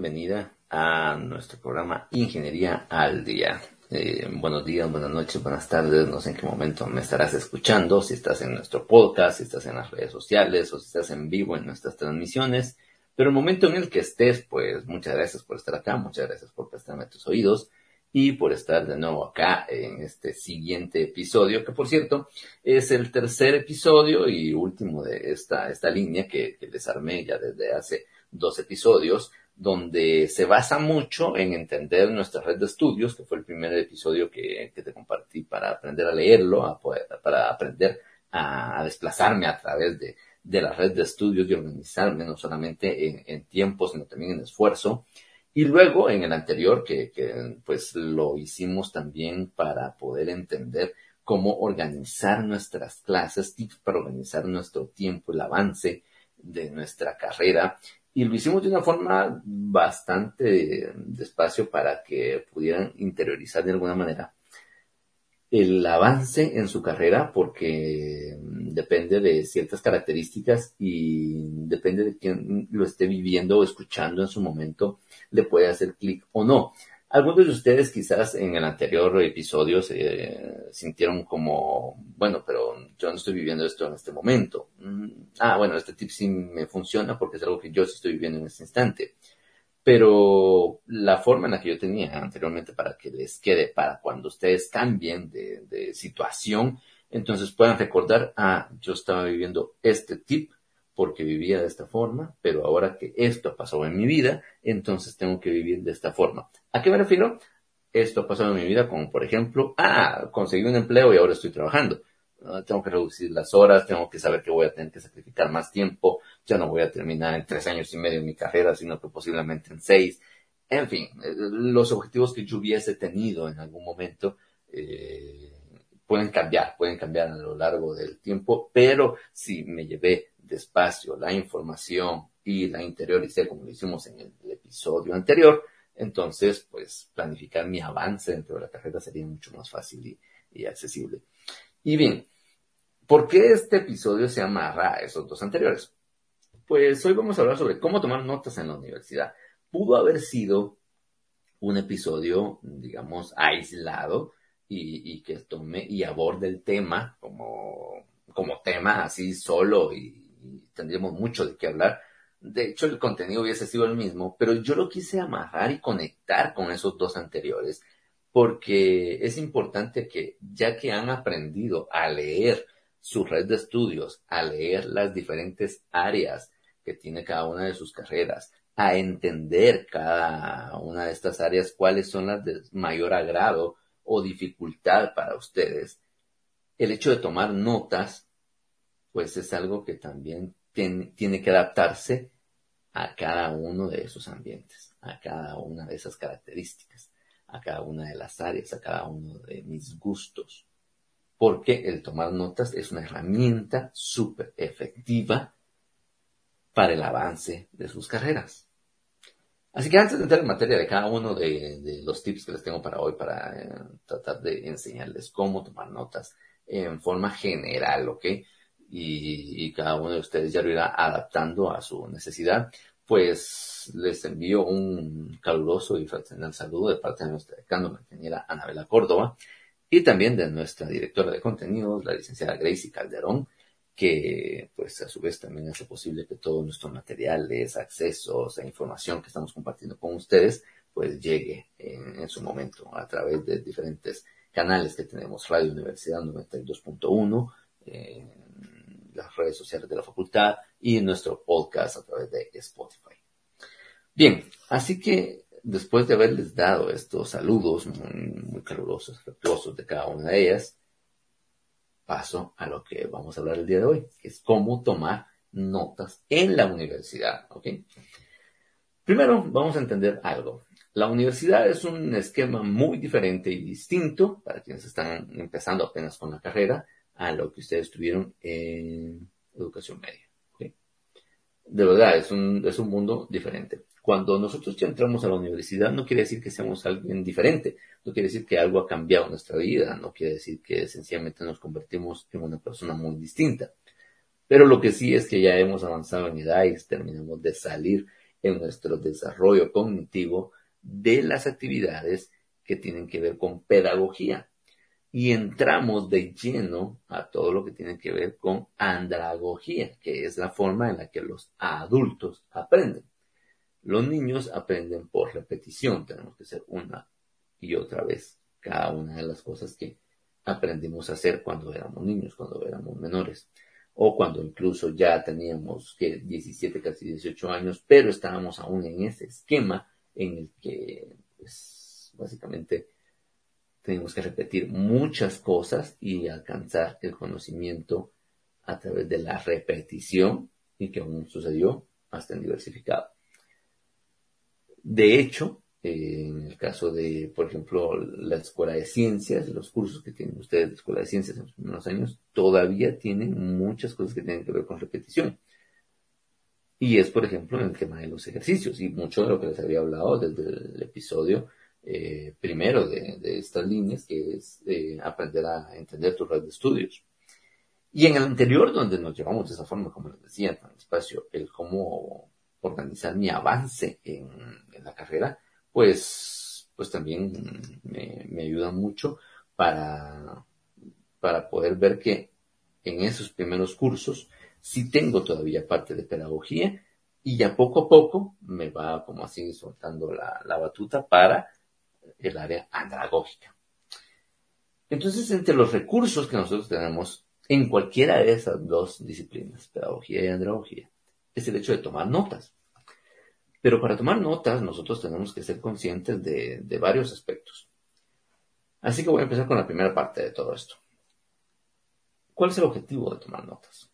Bienvenida a nuestro programa Ingeniería al Día. Eh, buenos días, buenas noches, buenas tardes, no sé en qué momento me estarás escuchando, si estás en nuestro podcast, si estás en las redes sociales o si estás en vivo en nuestras transmisiones. Pero el momento en el que estés, pues muchas gracias por estar acá, muchas gracias por prestarme tus oídos y por estar de nuevo acá en este siguiente episodio, que por cierto es el tercer episodio y último de esta, esta línea que, que les armé ya desde hace dos episodios, donde se basa mucho en entender nuestra red de estudios, que fue el primer episodio que, te compartí para aprender a leerlo, a poder, para aprender a, desplazarme a través de, de la red de estudios y organizarme no solamente en, en tiempo, sino también en esfuerzo. Y luego en el anterior, que, que pues lo hicimos también para poder entender cómo organizar nuestras clases, tips para organizar nuestro tiempo, el avance de nuestra carrera. Y lo hicimos de una forma bastante despacio para que pudieran interiorizar de alguna manera el avance en su carrera porque depende de ciertas características y depende de quién lo esté viviendo o escuchando en su momento, le puede hacer clic o no. Algunos de ustedes quizás en el anterior episodio se sintieron como, bueno, pero yo no estoy viviendo esto en este momento. Ah, bueno, este tip sí me funciona porque es algo que yo sí estoy viviendo en este instante pero la forma en la que yo tenía anteriormente para que les quede para cuando ustedes cambien de, situación, entonces puedan recordar, ah, yo estaba viviendo este tip porque vivía de esta forma, pero ahora que esto ha pasado en mi vida, entonces tengo que vivir de esta forma. ¿A qué me refiero? Esto ha pasado en mi vida como, por ejemplo, ah, conseguí un empleo y ahora estoy trabajando. Uh, tengo que reducir las horas, tengo que saber que voy a tener que sacrificar más tiempo, ya no voy a terminar en tres años y medio mi carrera, sino que posiblemente en seis. En fin, eh, los objetivos que yo hubiese tenido en algún momento eh, pueden cambiar, pueden cambiar a lo largo del tiempo, pero si me llevé despacio la información y la interioricé como lo hicimos en el, el episodio anterior, entonces pues planificar mi avance dentro de la carrera sería mucho más fácil y, y accesible. Y bien, ¿por qué este episodio se amarra a esos dos anteriores? Pues hoy vamos a hablar sobre cómo tomar notas en la universidad. Pudo haber sido un episodio, digamos, aislado y, y que tome y aborde el tema como, como tema así solo y, y tendríamos mucho de qué hablar. De hecho, el contenido hubiese sido el mismo, pero yo lo quise amarrar y conectar con esos dos anteriores porque es importante que ya que han aprendido a leer su red de estudios, a leer las diferentes áreas que tiene cada una de sus carreras, a entender cada una de estas áreas cuáles son las de mayor agrado o dificultad para ustedes, el hecho de tomar notas, pues es algo que también tiene, tiene que adaptarse a cada uno de esos ambientes, a cada una de esas características a cada una de las áreas, a cada uno de mis gustos. Porque el tomar notas es una herramienta súper efectiva para el avance de sus carreras. Así que antes de entrar en materia de cada uno de, los tips que les tengo para hoy, para eh, tratar de enseñarles cómo tomar notas en forma general, ¿ok? Y, y, cada uno de ustedes ya lo irá adaptando a su necesidad, pues les envío un caluroso y fraternal saludo de parte de nuestra decano, la ingeniera Anabela Córdoba, y también de nuestra directora de contenidos, la licenciada Gracie Calderón, que pues a su vez también hace posible que todos nuestros materiales, accesos e información que estamos compartiendo con ustedes, pues llegue en, su momento a través de diferentes canales que tenemos, Radio Universidad 92.1, eh, las redes sociales de la facultad y nuestro podcast a través de Spotify. Bien, así que después de haberles dado estos saludos muy, muy calurosos, afectuosos de cada una de ellas, paso a lo que vamos a hablar el día de hoy, que es cómo tomar notas en la universidad. ¿ok? Primero, vamos a entender algo. La universidad es un esquema muy diferente y distinto para quienes están empezando apenas con la carrera a lo que ustedes tuvieron en educación media. De verdad, es un, es un mundo diferente. Cuando nosotros ya entramos a la universidad, no quiere decir que seamos alguien diferente, no quiere decir que algo ha cambiado en nuestra vida, no quiere decir que sencillamente nos convertimos en una persona muy distinta. Pero lo que sí es que ya hemos avanzado en edad y terminamos de salir en nuestro desarrollo cognitivo de las actividades que tienen que ver con pedagogía. Y entramos de lleno a todo lo que tiene que ver con andragogía, que es la forma en la que los adultos aprenden. Los niños aprenden por repetición, tenemos que hacer una y otra vez cada una de las cosas que aprendimos a hacer cuando éramos niños, cuando éramos menores, o cuando incluso ya teníamos que 17, casi 18 años, pero estábamos aún en ese esquema en el que, pues, básicamente tenemos que repetir muchas cosas y alcanzar el conocimiento a través de la repetición y que aún sucedió hasta en diversificado. De hecho, en el caso de, por ejemplo, la Escuela de Ciencias, los cursos que tienen ustedes de Escuela de Ciencias en los primeros años, todavía tienen muchas cosas que tienen que ver con repetición. Y es, por ejemplo, en el tema de los ejercicios, y mucho de lo que les había hablado desde el episodio eh, primero de, estas líneas, que es eh, aprender a entender tu red de estudios. Y en el anterior, donde nos llevamos de esa forma, como les decía, tan espacio, el cómo organizar mi avance en la carrera, pues, pues también me, ayuda mucho para, para poder ver que en esos primeros cursos sí tengo todavía parte de pedagogía y ya poco a poco me va como así soltando la, la batuta para el área andragógica. Entonces, entre los recursos que nosotros tenemos en cualquiera de esas dos disciplinas, pedagogía y andragogía, es el hecho de tomar notas. Pero para tomar notas nosotros tenemos que ser conscientes de, varios aspectos. Así que voy a empezar con la primera parte de todo esto. ¿Cuál es el objetivo de tomar notas?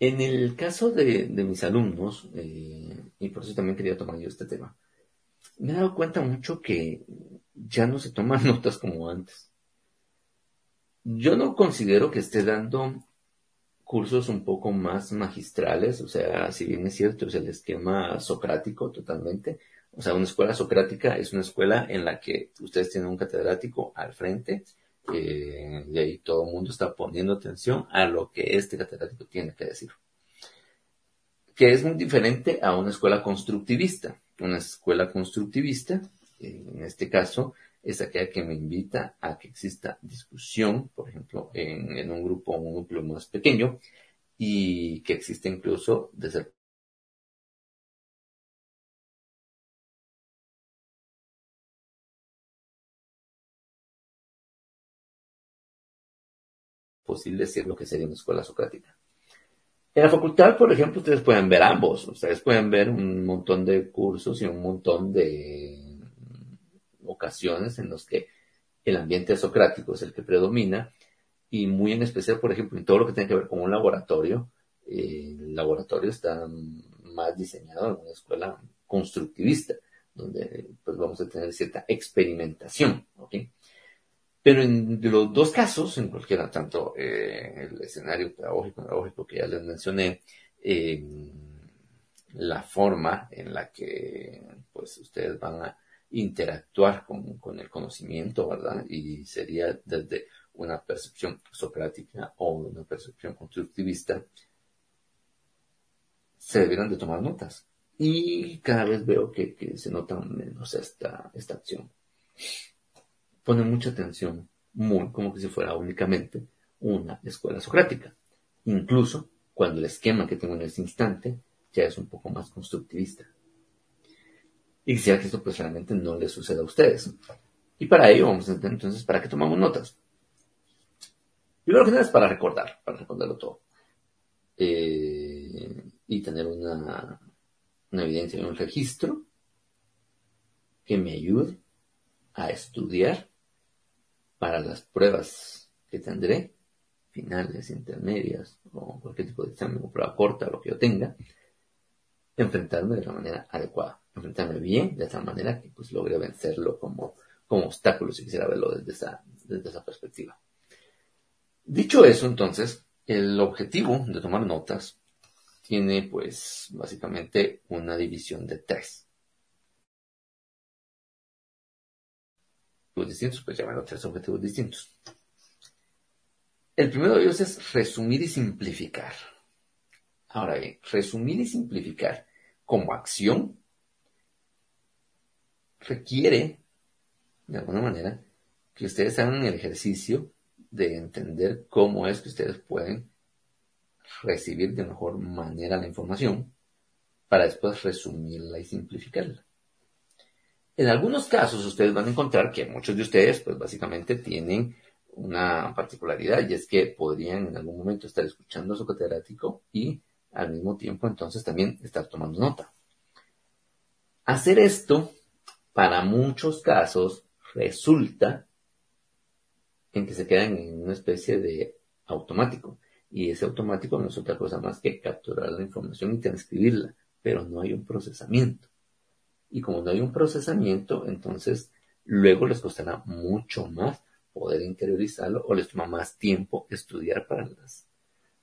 En el caso de, mis alumnos, eh, y por eso también quería tomar yo este tema, me he dado cuenta mucho que ya no se toman notas como antes. Yo no considero que esté dando cursos un poco más magistrales, o sea, si bien es cierto, es el esquema socrático totalmente, o sea, una escuela socrática es una escuela en la que ustedes tienen un catedrático al frente eh, y ahí todo el mundo está poniendo atención a lo que este catedrático tiene que decir. Que es muy diferente a una escuela constructivista. Una escuela constructivista, en este caso, es aquella que me invita a que exista discusión, por ejemplo, en, un grupo, un núcleo más pequeño, y que existe incluso desde posible decir lo que sería una escuela socrática. En la facultad, por ejemplo, ustedes pueden ver ambos. Ustedes pueden ver un montón de cursos y un montón de ocasiones en los que el ambiente socrático es el que predomina y muy en especial, por ejemplo, en todo lo que tiene que ver con un laboratorio, el laboratorio está más diseñado en una escuela constructivista, donde pues vamos a tener cierta experimentación, Pero en los dos casos, en cualquiera, tanto eh, el escenario pedagógico, pedagógico que ya les mencioné, la forma en la que pues ustedes van a interactuar con, el conocimiento, ¿verdad? Y sería desde una percepción socrática o una percepción constructivista, se debieran de tomar notas. Y cada vez veo que, se nota menos esta, esta acción. Pone mucha atención, como que si fuera únicamente una escuela socrática. Incluso cuando el esquema que tengo en ese instante ya es un poco más constructivista. Y quisiera que esto pues realmente no les suceda a ustedes. Y para ello vamos a entender entonces para qué tomamos notas. Primero que nada es para recordar, para recordarlo todo. Eh, y tener una, una evidencia, un registro que me ayude a estudiar para las pruebas que tendré, finales, intermedias, o cualquier tipo de examen o prueba corta, lo que yo tenga, enfrentarme de la manera adecuada enfrentarme bien, de esa manera que pues logre vencerlo como, como obstáculo, si quisiera verlo desde esa, desde esa perspectiva. Dicho eso, entonces, el objetivo de tomar notas tiene pues básicamente una división de tres. Distintos, pues llamarlo tres objetivos distintos. El primero de ellos es resumir y simplificar. Ahora bien, resumir y simplificar como acción requiere, de alguna manera, que ustedes hagan el ejercicio de entender cómo es que ustedes pueden recibir de mejor manera la información para después resumirla y simplificarla. En algunos casos ustedes van a encontrar que muchos de ustedes pues básicamente tienen una particularidad y es que podrían en algún momento estar escuchando a su catedrático y al mismo tiempo entonces también estar tomando nota. Hacer esto para muchos casos resulta en que se quedan en una especie de automático. Y ese automático no es otra cosa más que capturar la información y transcribirla, pero no hay un procesamiento. Y como no hay un procesamiento, entonces luego les costará mucho más poder interiorizarlo o les toma más tiempo estudiar para las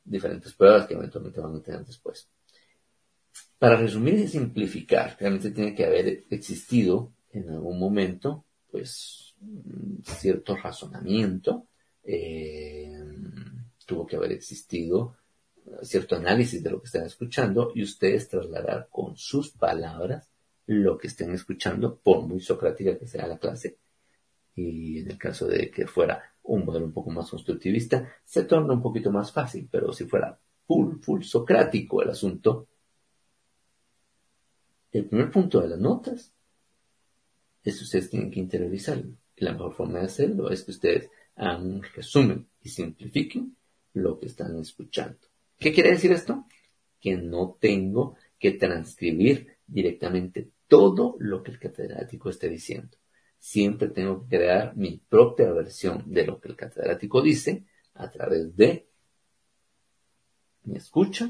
diferentes pruebas que eventualmente van a tener después. Para resumir y simplificar, realmente tiene que haber existido en algún momento, pues, cierto razonamiento, eh, tuvo que haber existido cierto análisis de lo que están escuchando y ustedes trasladar con sus palabras lo que estén escuchando, por muy socrática que sea la clase. Y en el caso de que fuera un modelo un poco más constructivista, se torna un poquito más fácil, pero si fuera full, full socrático el asunto, el primer punto de las notas es que ustedes tienen que interiorizarlo. Y la mejor forma de hacerlo es que ustedes hagan un resumen y simplifiquen lo que están escuchando. ¿Qué quiere decir esto? Que no tengo que transcribir directamente todo lo que el catedrático esté diciendo. Siempre tengo que crear mi propia versión de lo que el catedrático dice a través de mi escucha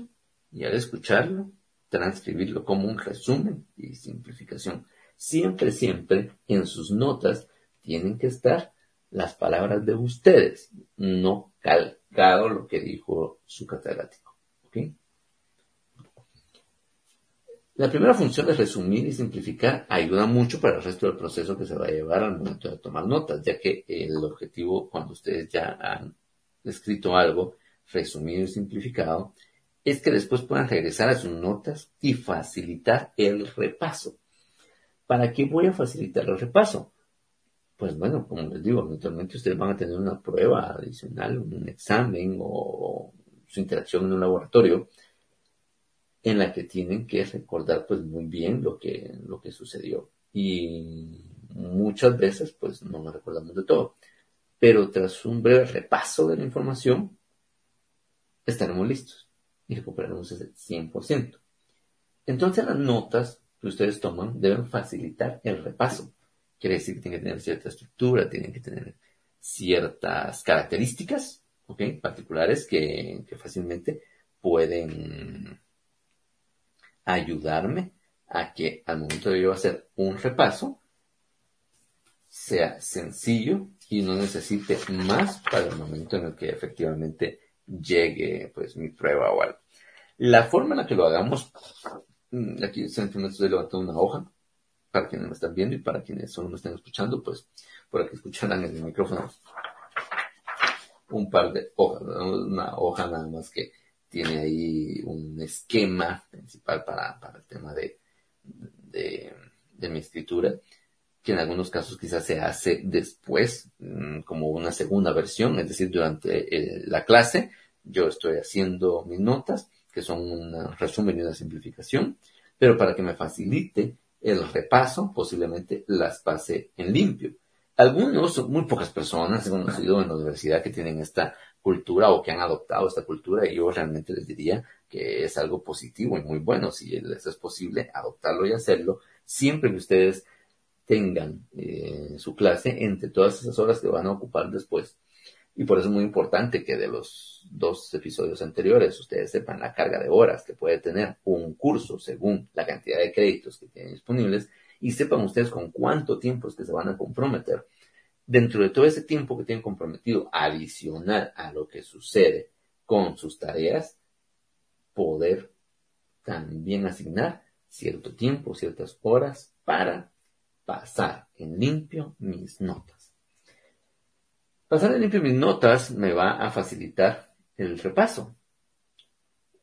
y al escucharlo, transcribirlo como un resumen y simplificación. Siempre, siempre en sus notas tienen que estar las palabras de ustedes, no calcado lo que dijo su catedrático. La primera función de resumir y simplificar ayuda mucho para el resto del proceso que se va a llevar al momento de tomar notas, ya que el objetivo cuando ustedes ya han escrito algo, resumido y simplificado, es que después puedan regresar a sus notas y facilitar el repaso. ¿Para qué voy a facilitar el repaso? pues bueno, como les digo, eventualmente ustedes van a tener una prueba adicional, un examen o su interacción en un laboratorio en la que tienen que recordar pues muy bien lo que, lo que sucedió. Y muchas veces pues no nos recordamos de todo. Pero tras un breve repaso de la información, estaremos listos y recuperaremos ese 100%. Entonces las notas que ustedes toman deben facilitar el repaso Quiere decir que tienen que tener cierta estructura, tienen que tener ciertas características, Particulares que, fácilmente pueden ayudarme a que al momento de yo hacer un repaso sea sencillo y no necesite más para el momento en el que efectivamente llegue pues mi prueba o algo. La forma en la que lo hagamos, mm, aquí simplemente estoy levantando una hoja, para quienes me están viendo y para quienes solo me están escuchando, pues por aquí escucharán en el micrófono un par de hojas, una hoja nada más que tiene ahí un esquema principal para, el tema de, de, mi escritura, que en algunos casos quizás se hace después, mm, como una segunda versión, es decir, durante eh, la clase, yo estoy haciendo mis notas, que son un resumen y una simplificación, pero para que me facilite el repaso, posiblemente las pase en limpio. Algunos, muy pocas personas he conocido en la universidad que tienen esta cultura o que han adoptado esta cultura y yo realmente les diría que es algo positivo y muy bueno si les es posible adoptarlo y hacerlo siempre que ustedes tengan eh, su clase entre todas esas horas que van a ocupar después y por eso es muy importante que de los dos episodios anteriores ustedes sepan la carga de horas que puede tener un curso según la cantidad de créditos que tienen disponibles y sepan ustedes con cuánto tiempo es que se van a comprometer. Dentro de todo ese tiempo que tienen comprometido adicional a lo que sucede con sus tareas, poder también asignar cierto tiempo, ciertas horas para pasar en limpio mis notas. Pasar en limpio mis notas me va a facilitar el repaso.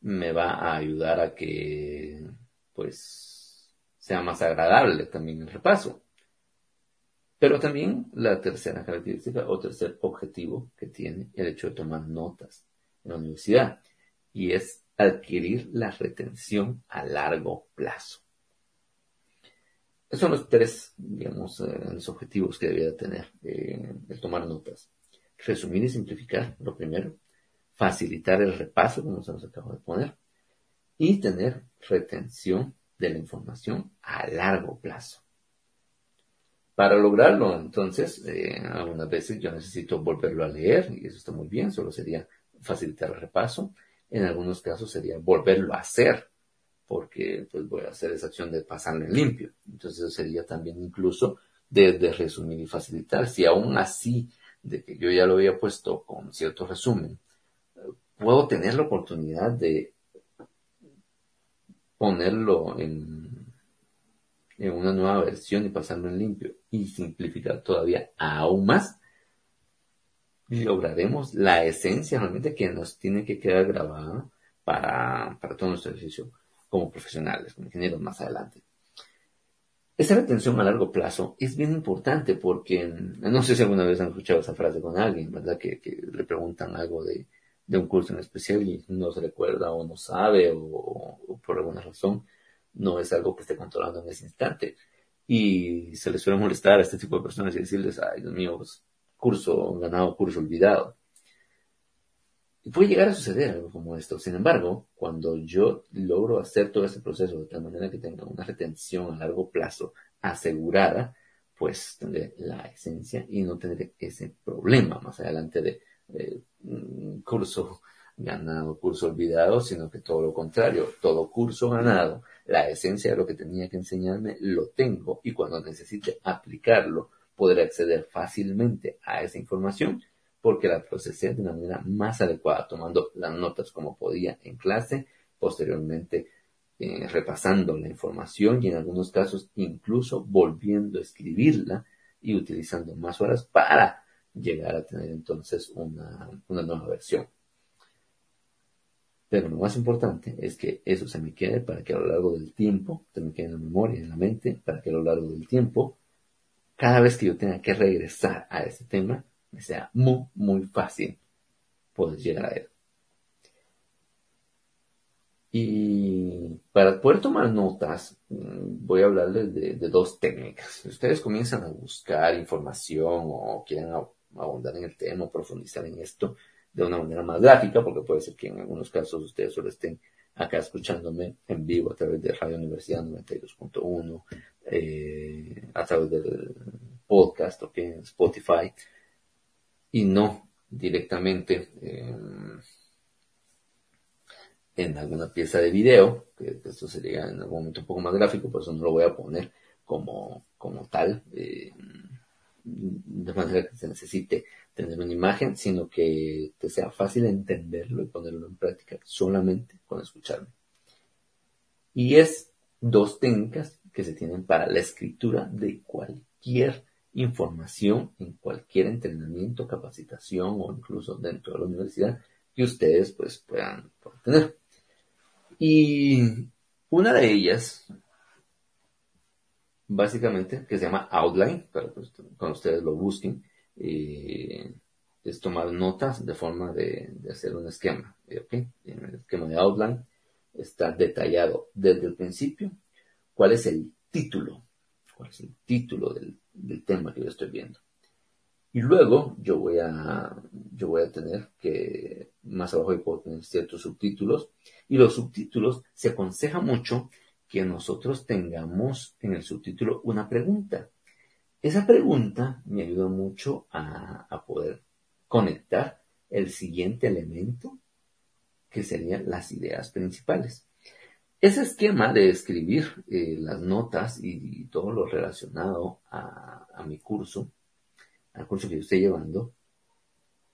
me va a ayudar a que, pues, sea más agradable también el repaso. Pero también la tercera característica o tercer objetivo que tiene el hecho de tomar notas en la universidad y es adquirir la retención a largo plazo. Esos son los tres, digamos, eh, los objetivos que debía tener eh, el tomar notas. Resumir y simplificar, lo primero. Facilitar el repaso, como se nos acaba de poner. Y tener retención de la información a largo plazo. Para lograrlo, entonces, eh, algunas veces yo necesito volverlo a leer y eso está muy bien, solo sería facilitar el repaso. En algunos casos sería volverlo a hacer, porque pues voy a hacer esa acción de pasarlo en limpio. Entonces eso sería también incluso de, resumir y facilitar. Si aún así, de que yo ya lo había puesto con cierto resumen, puedo tener la oportunidad de ponerlo en en una nueva versión y pasarlo en limpio y simplificar todavía aún más, lograremos la esencia realmente que nos tiene que quedar grabada para, para todo nuestro ejercicio como profesionales, como ingenieros más adelante. Esa retención a largo plazo es bien importante porque, no sé si alguna vez han escuchado esa frase con alguien, ¿verdad? Que, le preguntan algo de, un curso en especial y no se recuerda o no sabe o por alguna razón no es algo que esté controlando en ese instante. Y se les suele molestar a este tipo de personas y decirles, ay, Dios mío, pues, curso ganado, curso olvidado. Y puede llegar a suceder algo como esto. Sin embargo, cuando yo logro hacer todo este proceso de tal manera que tenga una retención a largo plazo asegurada, pues tendré la esencia y no tendré ese problema más adelante de eh, curso ganado, curso olvidado, sino que todo lo contrario, todo curso ganado la esencia de lo que tenía que enseñarme lo tengo y cuando necesite aplicarlo podré acceder fácilmente a esa información porque la procesé de una manera más adecuada, tomando las notas como podía en clase, posteriormente eh, repasando la información y en algunos casos incluso volviendo a escribirla y utilizando más horas para llegar a tener entonces una nueva versión. Pero lo más importante es que eso se me quede para que a lo largo del tiempo, se me quede en la memoria, en la mente, para que a lo largo del tiempo, cada vez que yo tenga que regresar a ese tema, me sea muy, muy fácil poder llegar a él. Y para poder tomar notas, mm, voy a hablarles de, dos técnicas. Si ustedes comienzan a buscar información o quieren abundar en el tema, profundizar en esto, de una manera más gráfica, porque puede ser que en algunos casos ustedes solo estén acá escuchándome en vivo a través de Radio Universidad 92.1, eh, a través del podcast, o en Spotify, y no directamente en alguna pieza de video, que esto sería en algún momento un poco más gráfico, por eso no lo voy a poner como, como tal, eh, de manera que se necesite tener una imagen, sino que te sea fácil entenderlo y ponerlo en práctica solamente con escucharme. Y es dos técnicas que se tienen para la escritura de cualquier información en cualquier entrenamiento, capacitación o incluso dentro de la universidad que ustedes pues puedan tener. Y una de ellas, básicamente, que se llama Outline, para que cuando ustedes lo busquen, eh, es tomar notas de forma de, hacer un esquema. En el esquema de Outline está detallado desde el principio cuál es el título, cuál es el título del, tema que yo estoy viendo. Y luego yo voy a, yo voy a tener que, más abajo puedo tener ciertos subtítulos. Y los subtítulos se aconseja mucho que nosotros tengamos en el subtítulo una pregunta. Esa pregunta me ayuda mucho a, poder conectar el siguiente elemento, que serían las ideas principales. Ese esquema de escribir eh, las notas y, todo lo relacionado a, a, mi curso, al curso que yo estoy llevando,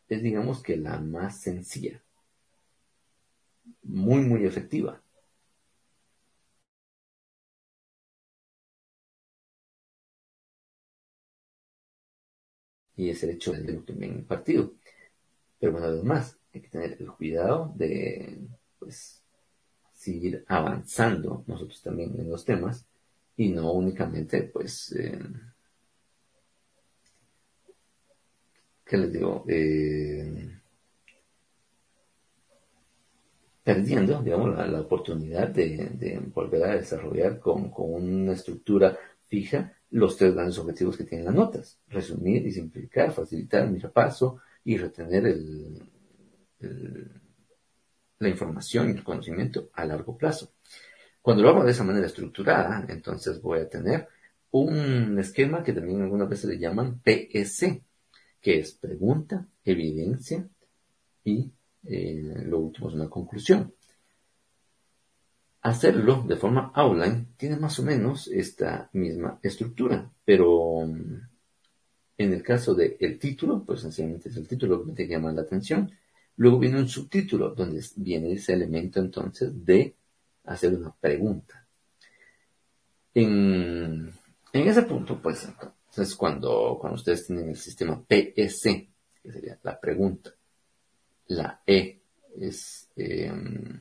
es digamos que la más sencilla, muy, muy efectiva. Y es el hecho de me han impartido. Pero bueno, además, hay que tener el cuidado de, pues, seguir avanzando nosotros también en los temas y no únicamente, pues, eh, ¿qué les digo? Eh, perdiendo, digamos, la, oportunidad de, volver a desarrollar con, una estructura fija los tres grandes objetivos que tienen las notas. Resumir y simplificar, facilitar mi repaso y retener el, la información y el conocimiento a largo plazo. Cuando lo hago de esa manera estructurada, entonces voy a tener un esquema que también algunas veces le llaman PSC, que es pregunta, evidencia y eh, lo último es una conclusión. Hacerlo de forma outline tiene más o menos esta misma estructura, pero mm, en el caso del el título, pues sencillamente es el título que te llama la atención. Luego viene un subtítulo, donde viene ese elemento entonces de hacer una pregunta. En, ese punto, pues entonces cuando, cuando ustedes tienen el sistema PSC, que sería la pregunta, la E es em,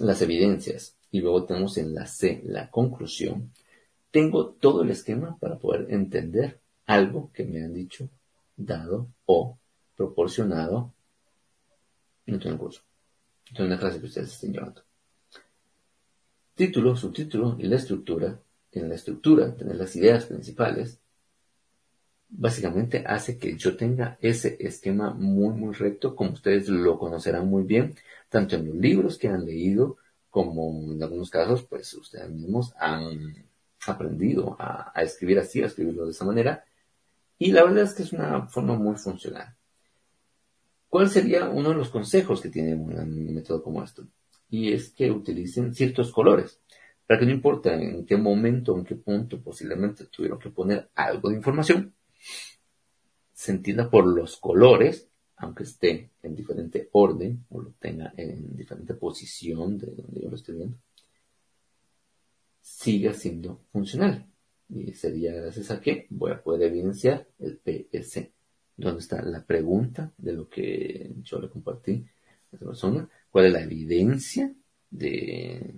las evidencias y luego tenemos en la C la conclusión, tengo todo el esquema para poder entender algo que me han dicho, dado o proporcionado en el curso, en una clase que ustedes estén llevando. Título, subtítulo y la estructura. En la estructura tener las ideas principales, básicamente hace que yo tenga ese esquema muy, muy recto, como ustedes lo conocerán muy bien, tanto en los libros que han leído, como en algunos casos, pues ustedes mismos han aprendido a, escribir así, a escribirlo de esa manera. Y la verdad es que es una forma muy funcional. ¿Cuál sería uno de los consejos que tiene un método como esto? Y es que utilicen ciertos colores, para que no importa en qué momento, en qué punto posiblemente tuvieron que poner algo de información, se entienda por los colores, aunque esté en diferente orden o lo tenga en diferente posición de donde yo lo estoy viendo, siga siendo funcional. Y sería gracias a que voy a poder evidenciar el PS, donde está la pregunta de lo que yo le compartí a esta persona, cuál es la evidencia de,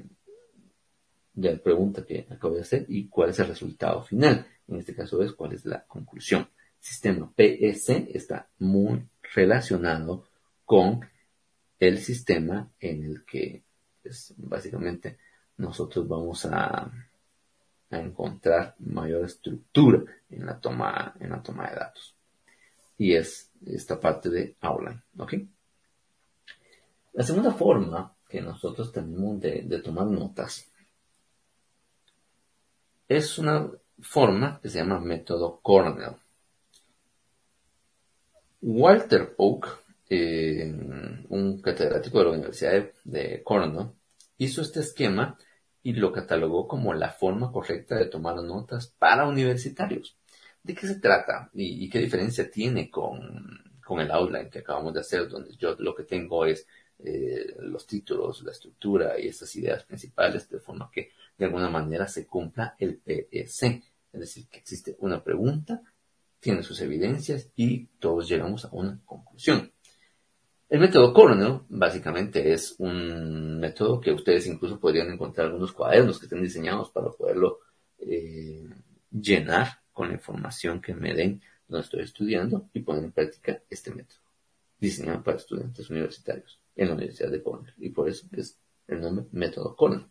de la pregunta que acabo de hacer y cuál es el resultado final. En este caso es cuál es la conclusión. Sistema PS está muy relacionado con el sistema en el que pues, básicamente nosotros vamos a, encontrar mayor estructura en la toma en la toma de datos. Y es esta parte de Outline la segunda forma que nosotros tenemos de, de tomar notas es una forma que se llama método Cornell Walter Oak, eh, un catedrático de la Universidad de, Cornell, hizo este esquema y lo catalogó como la forma correcta de tomar notas para universitarios. ¿De qué se trata y, qué diferencia tiene con, el outline que acabamos de hacer, donde yo lo que tengo es eh, los títulos, la estructura y estas ideas principales, de forma que de alguna manera se cumpla el PSC, es decir, que existe una pregunta tiene sus evidencias y todos llegamos a una conclusión. El método Coronel básicamente es un método que ustedes incluso podrían encontrar algunos cuadernos que estén diseñados para poderlo eh, llenar con la información que me den donde estoy estudiando y poner en práctica este método, diseñado para estudiantes universitarios en la Universidad de Cornell y por eso es el nombre método Cornell.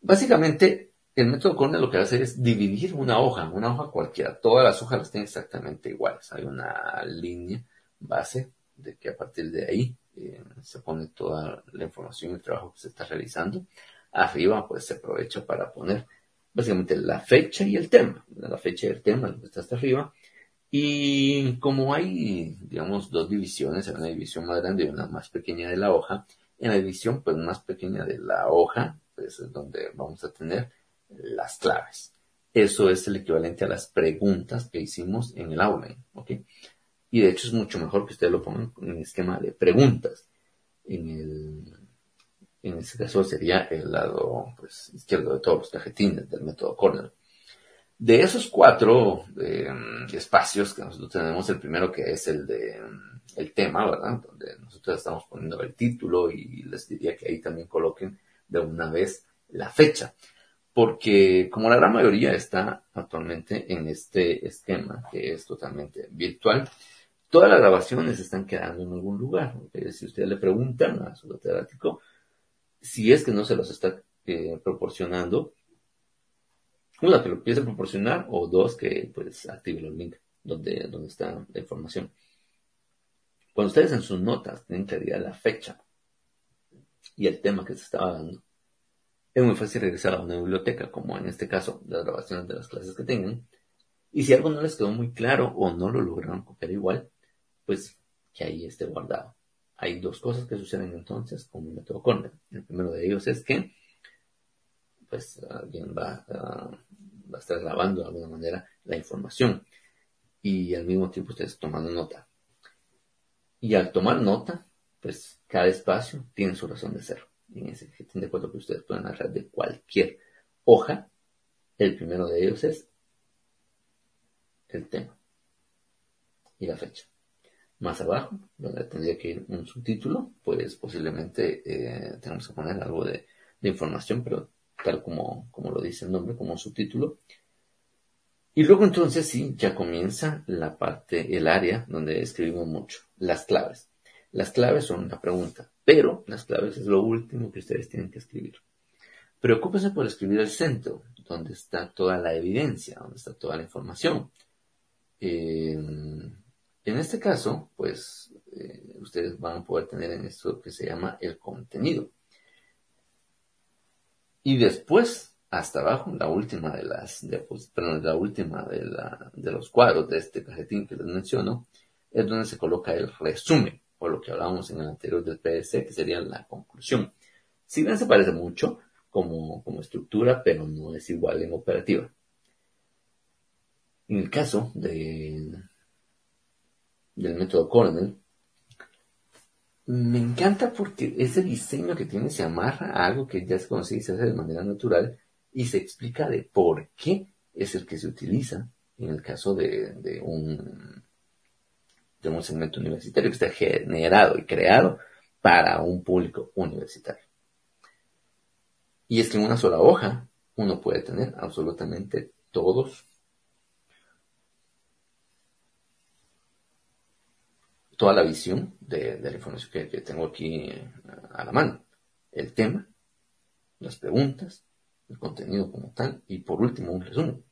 Básicamente el método Cornell lo que hace es dividir una hoja, una hoja cualquiera. Todas las hojas las tienen exactamente iguales. Hay una línea base de que a partir de ahí eh, se pone toda la información y el trabajo que se está realizando. Arriba pues se aprovecha para poner básicamente la fecha y el tema. La fecha y el tema lo que está hasta arriba. Y como hay, digamos, dos divisiones, hay una división más grande y una más pequeña de la hoja, en la división pues más pequeña de la hoja, pues es donde vamos a tener las claves. Eso es el equivalente a las preguntas que hicimos en el aula, ¿ok? Y de hecho es mucho mejor que ustedes lo pongan en el esquema de preguntas. En el, en este caso sería el lado pues, izquierdo de todos los cajetines del método Cornell. De esos cuatro eh, espacios que nosotros tenemos, el primero que es el de el tema, ¿verdad? Donde nosotros estamos poniendo el título y les diría que ahí también coloquen de una vez la fecha. Porque como la gran mayoría está actualmente en este esquema que es totalmente virtual, todas las grabaciones están quedando en algún lugar. Si ustedes le preguntan a su catedrático si es que no se los está eh, proporcionando, una, que lo empiece a proporcionar, o dos, que pues active el link donde, donde está la información. Cuando ustedes en sus notas tienen claridad la fecha y el tema que se estaba dando, es muy fácil regresar a una biblioteca, como en este caso las grabaciones de las clases que tengan, y si algo no les quedó muy claro o no lo lograron copiar igual, pues que ahí esté guardado. Hay dos cosas que suceden entonces con el método Cornell. El primero de ellos es que pues alguien va a estar grabando de alguna manera la información y al mismo tiempo ustedes tomando nota. Y al tomar nota, pues cada espacio tiene su razón de ser. En ese de acuerdo que ustedes pueden narrar de cualquier hoja. El primero de ellos es el tema y la fecha. Más abajo, donde tendría que ir un subtítulo, pues posiblemente eh, tenemos que poner algo de, información, pero tal como, como lo dice el nombre, como subtítulo. Y luego entonces sí, ya comienza la parte, el área donde escribimos mucho, las claves. Las claves son una pregunta, pero las claves es lo último que ustedes tienen que escribir. Preocúpense por escribir el centro, donde está toda la evidencia, donde está toda la información. en este caso, pues eh, ustedes van a poder tener en esto que se llama el contenido. Y después hasta abajo, la última de las, perdón, la última de, la, de los cuadros de este cajetín que les menciono, es donde se coloca el resumen, o lo que hablábamos en el anterior del PSC, que sería la conclusión. Si bien se parece mucho como, como estructura, pero no es igual en operativa. En el caso de, del método Cornell, me encanta porque ese diseño que tiene se amarra a algo que ya se consigue y se hace de manera natural y se explica de por qué es el que se utiliza en el caso de, un, de un segmento universitario que está generado y creado para un público universitario. Y es que en una sola hoja uno puede tener absolutamente todos toda la visión de, la información que, tengo aquí a la mano. El tema, las preguntas, el contenido como tal y por último un resumen.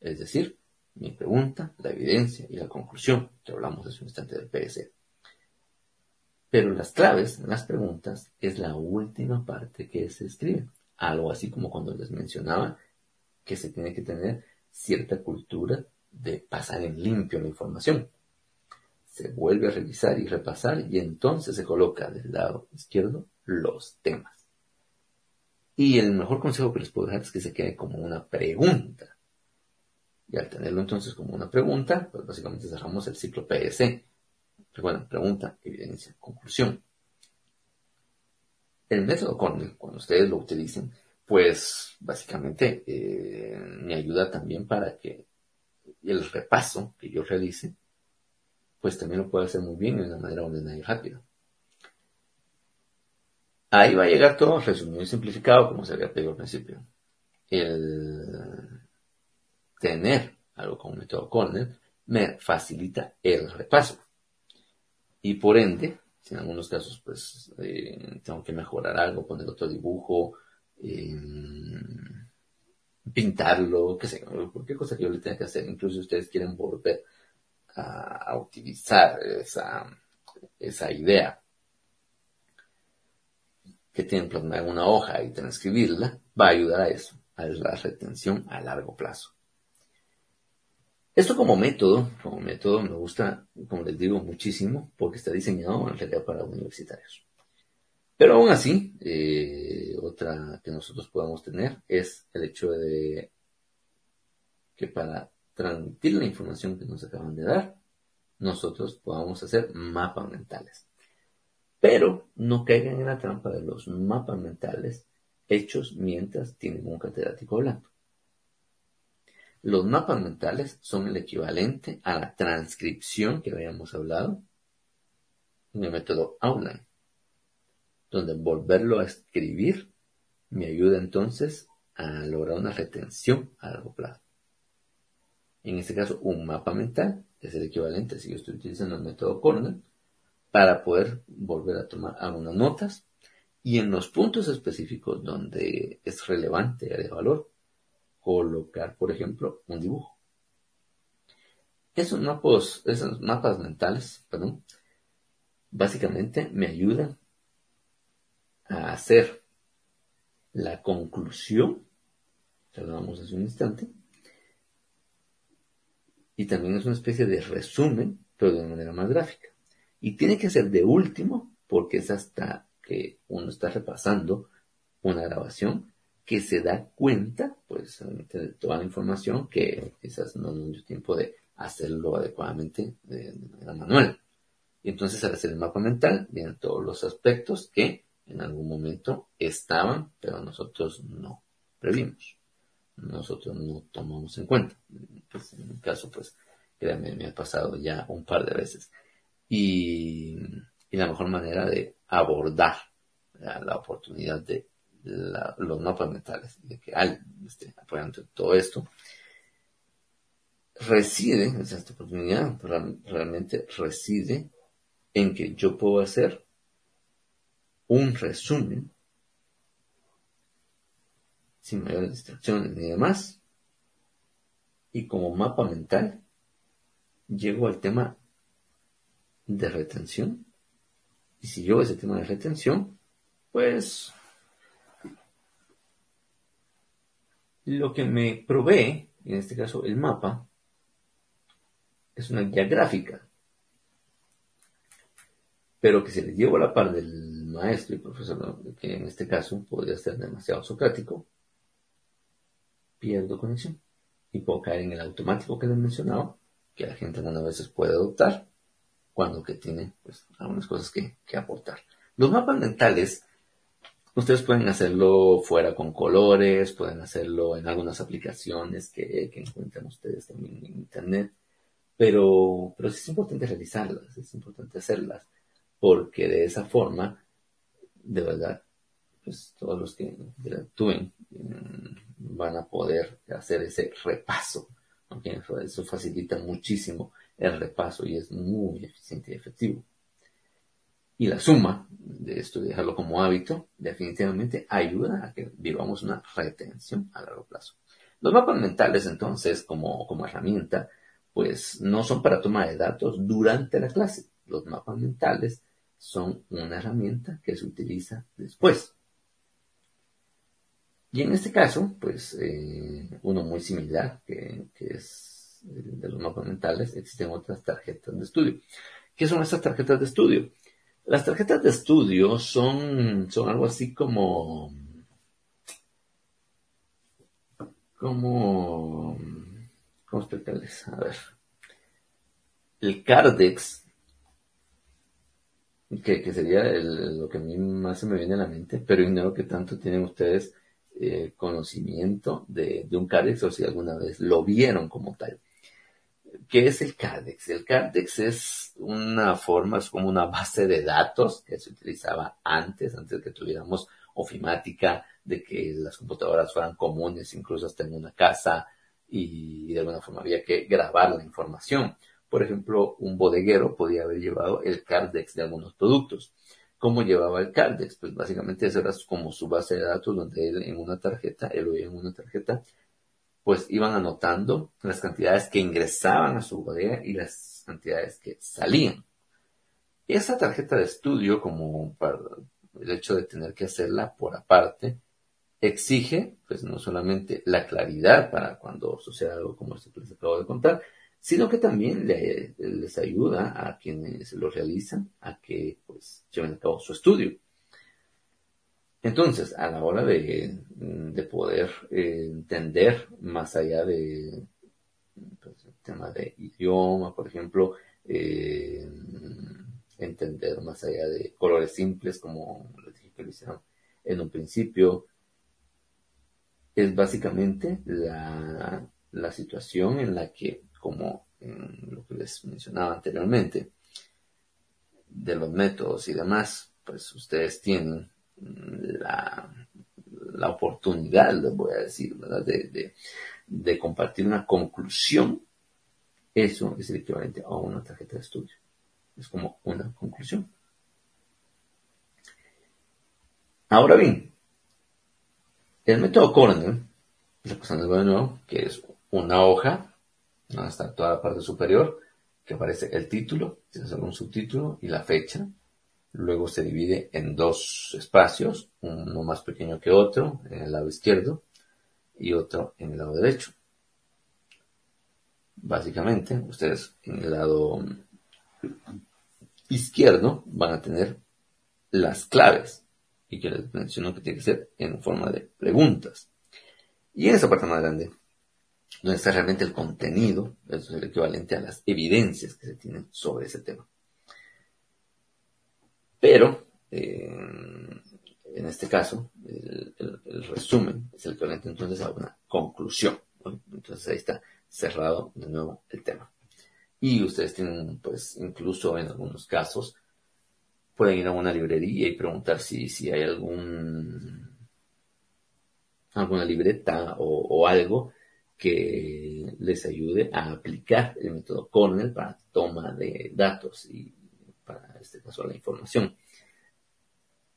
Es decir, mi pregunta, la evidencia y la conclusión, que hablamos hace un instante del PSC. Pero las claves, las preguntas, es la última parte que se escribe. Algo así como cuando les mencionaba que se tiene que tener cierta cultura de pasar en limpio la información. Se vuelve a revisar y repasar y entonces se coloca del lado izquierdo los temas. Y el mejor consejo que les puedo dar es que se quede como una pregunta. Y al tenerlo entonces como una pregunta, pues básicamente cerramos el ciclo PS. Recuerden, pregunta, evidencia, conclusión. El método Cornell, cuando ustedes lo utilicen, pues básicamente eh, me ayuda también para que el repaso que yo realice, pues también lo pueda hacer muy bien de una manera ordenada y rápida. Ahí va a llegar todo resumido y simplificado, como se había pedido al principio. El tener algo como método Cornell me facilita el repaso. Y por ende, si en algunos casos pues eh, tengo que mejorar algo, poner otro dibujo, em, pintarlo, qué sé, cualquier cosa que yo le tenga que hacer, incluso si ustedes quieren volver a, utilizar esa, esa idea que tienen plasmada en una hoja y transcribirla, va a ayudar a eso, a la retención a largo plazo. Esto como método, como método me gusta, como les digo, muchísimo, porque está diseñado en realidad para universitarios. Pero aún así, eh, otra que nosotros podamos tener es el hecho de que para transmitir la información que nos acaban de dar, nosotros podamos hacer mapas mentales. Pero no caigan en la trampa de los mapas mentales hechos mientras tienen un catedrático hablando. Los mapas mentales son el equivalente a la transcripción que habíamos hablado en el método Outline, donde volverlo a escribir me ayuda entonces a lograr una retención a largo plazo. En este caso, un mapa mental es el equivalente, si yo estoy utilizando el método Cornell, para poder volver a tomar algunas notas. Y en los puntos específicos donde es relevante el valor, colocar, por ejemplo, un dibujo. Esos mapas, esos mapas mentales, básicamente me ayudan a hacer la conclusión, que hablábamos hace un instante, y también es una especie de resumen, pero de manera más gráfica. Y tiene que ser de último, porque es hasta que uno está repasando una grabación que se da cuenta, pues, de toda la información que quizás no dio tiempo de hacerlo adecuadamente de, manera manual. Y entonces al hacer el mapa mental vienen todos los aspectos que en algún momento estaban, pero nosotros no previmos. Nosotros no tomamos en cuenta. Pues en mi caso, pues, créanme, me ha pasado ya un par de veces. Y, la mejor manera de abordar la oportunidad de los mapas mentales, de que alguien esté apoyando todo esto, reside, esta oportunidad realmente reside en que yo puedo hacer un resumen sin mayores distracciones ni demás. Y como mapa mental, llego al tema de retención. Y si yo ese tema de retención, pues Lo que me provee, en este caso el mapa, es una guía gráfica, pero que se le llevo a la par del maestro y profesor, que en este caso podría ser demasiado socrático, pierdo conexión y puedo caer en el automático que les mencionaba, que la gente algunas veces puede adoptar cuando que tiene pues, algunas cosas que, que aportar. Los mapas mentales Ustedes pueden hacerlo fuera con colores, pueden hacerlo en algunas aplicaciones que, encuentran ustedes también en Internet, pero, pero sí es importante realizarlas, es importante hacerlas, porque de esa forma, de verdad, pues todos los que interactúen mm, van a poder hacer ese repaso. Eso facilita muchísimo el repaso y es muy eficiente y efectivo. Y la suma de esto, de dejarlo como hábito, definitivamente ayuda a que vivamos una retención a largo plazo. Los mapas mentales, entonces, como, como herramienta, pues no son para toma de datos durante la clase. Los mapas mentales son una herramienta que se utiliza después. Y en este caso, pues eh, uno muy similar, que, es de los mapas mentales, existen otras tarjetas de estudio. ¿Qué son estas tarjetas de estudio? Las tarjetas de estudio son, son algo así como, como, ¿cómo explicarles? A ver. El Cardex, que, sería lo que a mí más se me viene a la mente, pero ignoro que tanto tienen ustedes eh, conocimiento de, un Cardex o si alguna vez lo vieron como tal. ¿Qué es el Cardex? El Cardex es una forma, es como una base de datos que se utilizaba antes, antes de que tuviéramos ofimática, de que las computadoras fueran comunes, incluso hasta en una casa, y de alguna forma había que grabar la información. Por ejemplo, un bodeguero podía haber llevado el Cardex de algunos productos. ¿Cómo llevaba el Cardex? Pues básicamente eso era como su base de datos donde él en una tarjeta, él oía en una tarjeta, pues iban anotando las cantidades que ingresaban a su bodega y las cantidades que salían. Esa tarjeta de estudio, como para el hecho de tener que hacerla por aparte, exige, pues no solamente la claridad para cuando sucede algo como esto que les acabo de contar, sino que también les ayuda a quienes lo realizan a que pues lleven a cabo su estudio. Entonces, a la hora de, poder eh, entender más allá de pues, tema de idioma, por ejemplo, eh, entender más allá de colores simples, como les dije que lo hicieron en un principio, es básicamente la, la situación en la que, como en lo que les mencionaba anteriormente, de los métodos y demás, pues ustedes tienen la, la oportunidad, les voy a decir, ¿verdad? De, de, compartir una conclusión. Eso es el equivalente a una tarjeta de estudio. Es como una conclusión. Ahora bien, el método Cornell, repasando de nuevo, que es una hoja, hasta toda la parte superior, que aparece el título, si es un subtítulo y la fecha. Luego se divide en dos espacios, uno más pequeño que otro en el lado izquierdo y otro en el lado derecho. Básicamente, ustedes en el lado izquierdo van a tener las claves y que les menciono que tiene que ser en forma de preguntas. Y en esa parte más grande donde está realmente el contenido, eso es el equivalente a las evidencias que se tienen sobre ese tema. Pero, eh, en este caso, el, resumen es el equivalente entonces a una conclusión. Entonces ahí está cerrado de nuevo el tema. Y ustedes tienen, pues, incluso en algunos casos, pueden ir a una librería y preguntar si, si hay algún alguna libreta o algo que les ayude a aplicar el método Cornell para toma de datos y para este caso la información.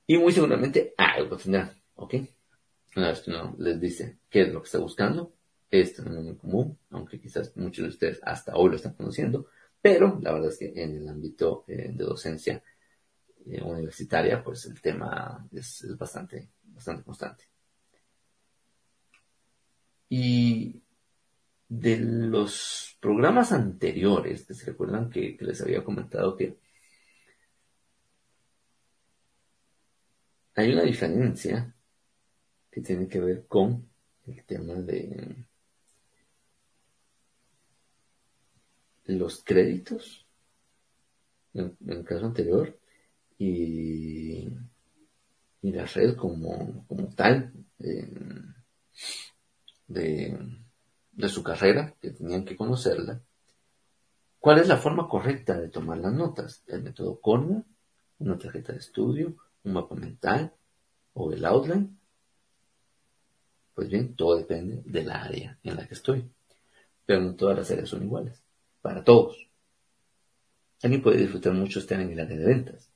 Y muy seguramente algo tendrán, ¿ok? Una vez que uno les dice qué es lo que está buscando, esto no es muy común, aunque quizás muchos de ustedes hasta hoy lo están conociendo, pero la verdad es que en el ámbito eh, de docencia eh, universitaria, pues el tema es, es, bastante, bastante constante. Y de los programas anteriores, que se recuerdan que, les había comentado que hay una diferencia que tiene que ver con el tema de los créditos en, el caso anterior y, y la red como, como tal eh, de de su carrera, que tenían que conocerla, ¿cuál es la forma correcta de tomar las notas? ¿El método Corner, una tarjeta de estudio, un mapa mental o el outline? Pues bien, todo depende del área en la que estoy. Pero no todas las áreas son iguales. Para todos. Alguien puede disfrutar mucho estar en el área de ventas.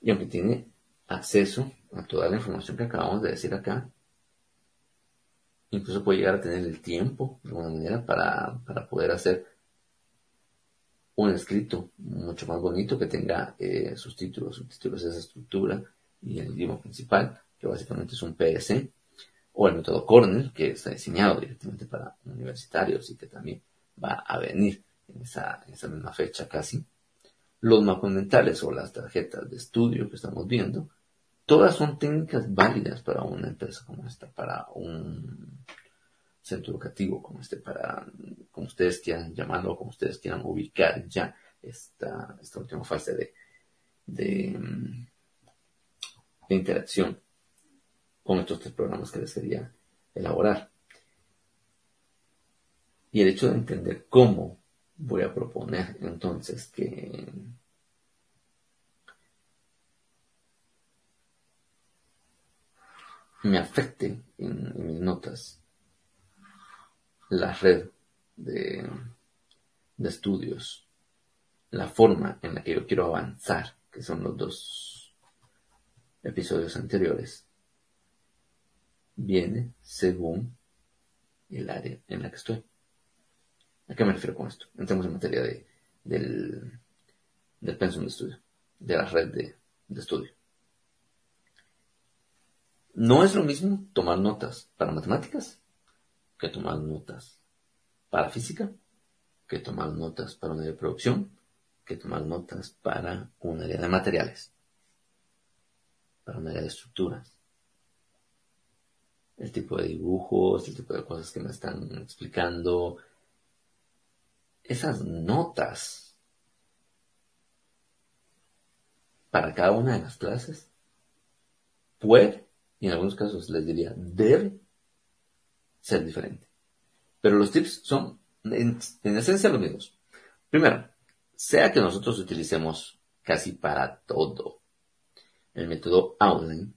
Y aunque tiene acceso a toda la información que acabamos de decir acá, incluso puede llegar a tener el tiempo de alguna manera para, poder hacer un escrito mucho más bonito que tenga eh, sus títulos, subtítulos de esa estructura y el idioma principal, que básicamente es un PS, o el método Cornell, que está diseñado directamente para universitarios y que también va a venir en esa, en esa misma fecha casi. Los mapas mentales o las tarjetas de estudio que estamos viendo Todas son técnicas válidas para una empresa como esta, para un centro educativo como este, para, como ustedes quieran llamarlo, como ustedes quieran ubicar ya esta, esta última fase de, de, de interacción con estos tres programas que les quería elaborar. Y el hecho de entender cómo voy a proponer entonces que me afecte en, mis notas la red de, estudios, la forma en la que yo quiero avanzar, que son los dos episodios anteriores, viene según el área en la que estoy. ¿A qué me refiero con esto? Entramos en materia de, del, del pensum de estudio, de la red de estudio. No es lo mismo tomar notas para matemáticas que tomar notas para física, que tomar notas para un área de producción, que tomar notas para un área de materiales, para un área de estructuras. El tipo de dibujos, el tipo de cosas que me están explicando. Esas notas para cada una de las clases puede en algunos casos les diría debe ser diferente. Pero los tips son en, esencia los mismos. Primero, sea que nosotros utilicemos casi para todo el método Outline,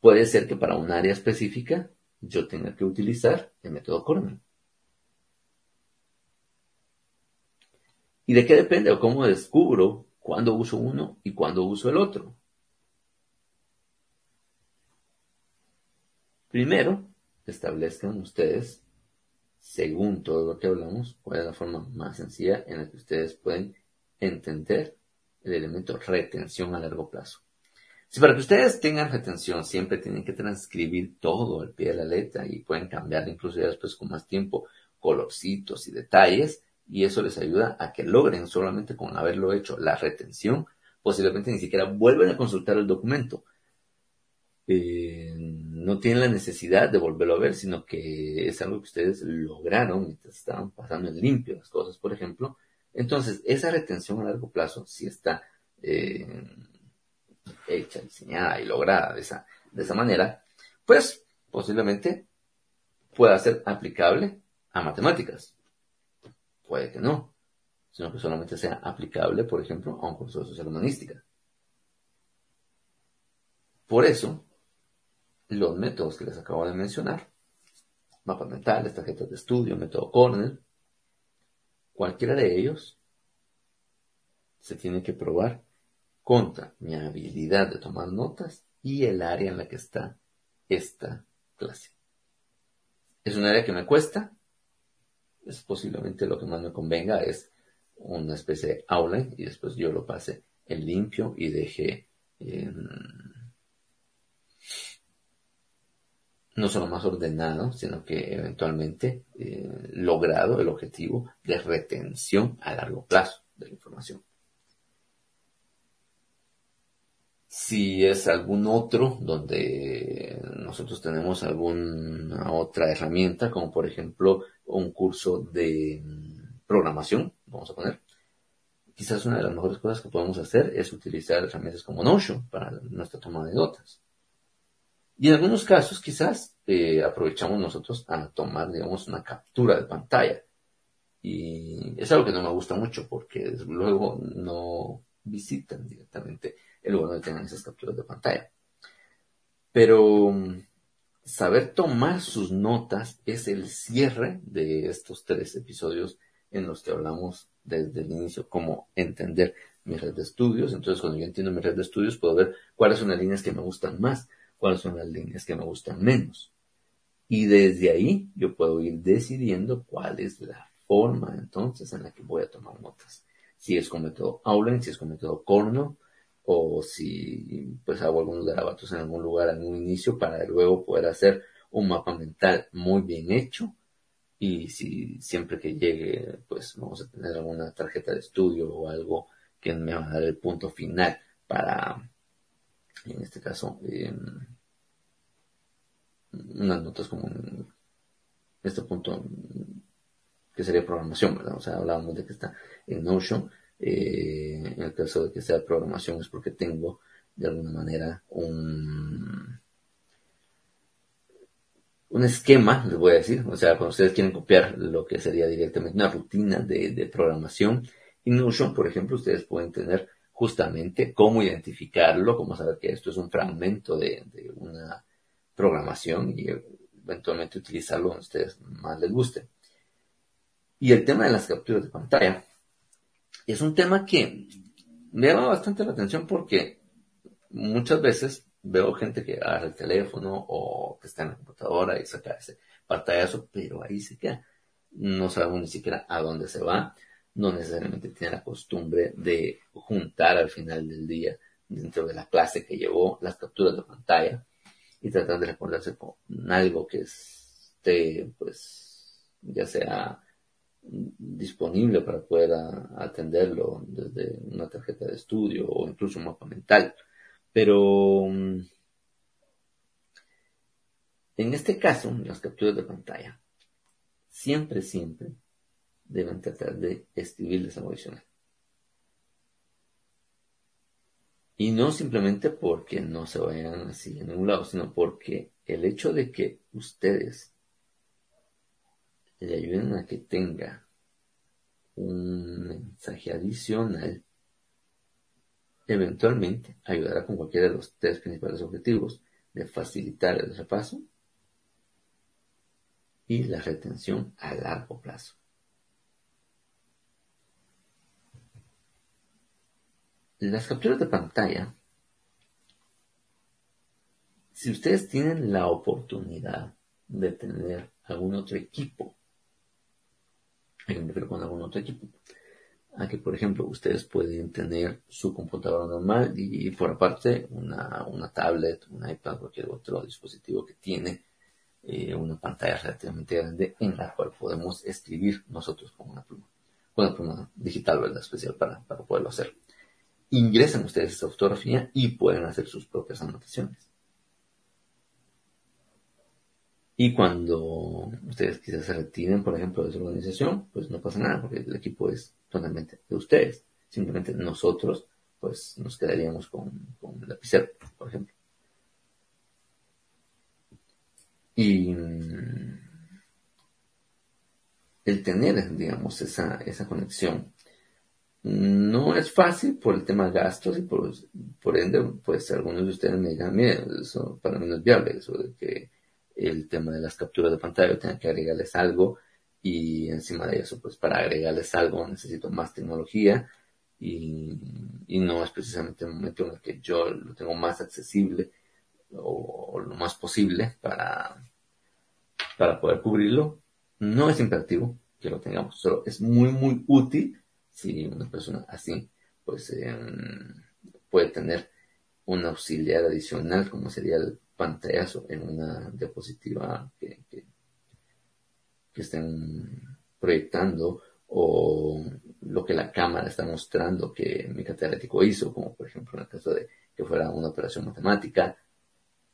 puede ser que para un área específica yo tenga que utilizar el método Cornell. ¿Y de qué depende o cómo descubro cuándo uso uno y cuándo uso el otro? Primero, establezcan ustedes, según todo lo que hablamos, cuál es la forma más sencilla en la que ustedes pueden entender el elemento retención a largo plazo. Si para que ustedes tengan retención siempre tienen que transcribir todo al pie de la letra y pueden cambiar incluso después con más tiempo colorcitos y detalles, y eso les ayuda a que logren solamente con haberlo hecho la retención, posiblemente ni siquiera vuelven a consultar el documento. Eh, no tienen la necesidad de volverlo a ver, sino que es algo que ustedes lograron mientras estaban pasando en limpio las cosas, por ejemplo. Entonces, esa retención a largo plazo sí está eh, hecha, diseñada y lograda de esa, de esa manera, pues posiblemente pueda ser aplicable a matemáticas. Puede que no, sino que solamente sea aplicable, por ejemplo, a un curso de social humanística. Por eso, los métodos que les acabo de mencionar, mapas mentales, tarjetas de estudio, método Cornell, cualquiera de ellos se tiene que probar contra mi habilidad de tomar notas y el área en la que está esta clase. Es un área que me cuesta, es posiblemente lo que más me convenga es una especie de aula y después yo lo pase en limpio y deje no solo más ordenado, sino que eventualmente eh, logrado el objetivo de retención a largo plazo de la información. Si es algún otro donde nosotros tenemos alguna otra herramienta, como por ejemplo un curso de programación, vamos a poner, quizás una de las mejores cosas que podemos hacer es utilizar herramientas como Notion para nuestra toma de notas. Y en algunos casos quizás eh, aprovechamos nosotros a tomar, digamos, una captura de pantalla. Y es algo que no me gusta mucho porque luego no visitan directamente el lugar donde tengan esas capturas de pantalla. Pero saber tomar sus notas es el cierre de estos tres episodios en los que hablamos desde el inicio, cómo entender mi red de estudios. Entonces, cuando yo entiendo mi red de estudios, puedo ver cuáles son las líneas que me gustan más cuáles son las líneas que me gustan menos. Y desde ahí yo puedo ir decidiendo cuál es la forma entonces en la que voy a tomar notas. Si es con método Aulen, si es con método Corno, o si pues hago algunos garabatos en algún lugar en un inicio para luego poder hacer un mapa mental muy bien hecho. Y si siempre que llegue, pues vamos a tener alguna tarjeta de estudio o algo que me va a dar el punto final para en este caso, eh, unas notas como este punto que sería programación, ¿verdad? O sea, hablábamos de que está en Notion. Eh, en el caso de que sea programación es porque tengo de alguna manera un, un esquema, les voy a decir. O sea, cuando ustedes quieren copiar lo que sería directamente una rutina de, de programación, en Notion, por ejemplo, ustedes pueden tener justamente cómo identificarlo, cómo saber que esto es un fragmento de, una programación y eventualmente utilizarlo donde ustedes más les guste. Y el tema de las capturas de pantalla es un tema que me llama bastante la atención porque muchas veces veo gente que agarra el teléfono o que está en la computadora y saca ese pantallazo, pero ahí se queda. No sabemos ni siquiera a dónde se va no necesariamente tiene la costumbre de juntar al final del día dentro de la clase que llevó las capturas de pantalla y tratar de recordarse con algo que esté pues ya sea disponible para poder atenderlo desde una tarjeta de estudio o incluso un mapa mental. Pero mm, en este caso las capturas de pantalla siempre siempre deben tratar de escribirles algo adicional. Y no simplemente porque no se vayan así en un lado, sino porque el hecho de que ustedes le ayuden a que tenga un mensaje adicional, eventualmente ayudará con cualquiera de los tres principales objetivos de facilitar el repaso y la retención a largo plazo. Las capturas de pantalla, si ustedes tienen la oportunidad de tener algún otro equipo ¿A qué me refiero con algún otro equipo? A que, por ejemplo, ustedes pueden tener su computadora normal y, por aparte una, una, tablet, un iPad, cualquier otro dispositivo que tiene eh, una pantalla relativamente grande en la cual podemos escribir nosotros con una pluma. Con una pluma digital, ¿verdad? Especial para, para poderlo hacer. Ingresan ustedes esta fotografía y pueden hacer sus propias anotaciones. Y cuando ustedes quizás se retiren, por ejemplo, de su organización, pues no pasa nada, porque el equipo es totalmente de ustedes. Simplemente nosotros, pues nos quedaríamos con, con el lapicero, por ejemplo. Y mm, el tener, digamos, esa, esa conexión no es fácil por el tema de gastos y por, por ende, pues algunos de ustedes me digan, mire, eso para mí no es viable, eso de que el tema de las capturas de pantalla, tengo que agregarles algo y encima de eso, pues para agregarles algo necesito más tecnología y, no es precisamente el momento en el que yo lo tengo más accesible o, lo más posible para, para poder cubrirlo. No es imperativo que lo tengamos, solo es muy, muy útil si una persona así, pues em, puede tener un auxiliar adicional como sería el pantallazo en una diapositiva que, que, estén proyectando o lo que la cámara está mostrando que mi catedrático hizo, como por ejemplo en el caso de que fuera una operación matemática,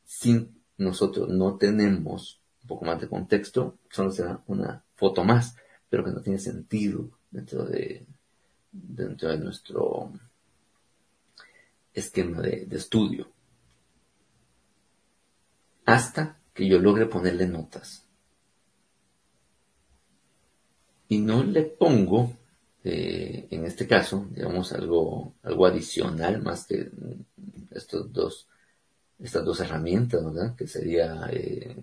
sin nosotros no tenemos un poco más de contexto, solo será una foto más, pero que no tiene sentido dentro de, dentro de nuestro esquema de estudio hasta que yo logre ponerle notas. Y no le pongo, eh, en este caso, digamos, algo, algo adicional más que estos dos, estas dos herramientas, ¿verdad? Que sería eh,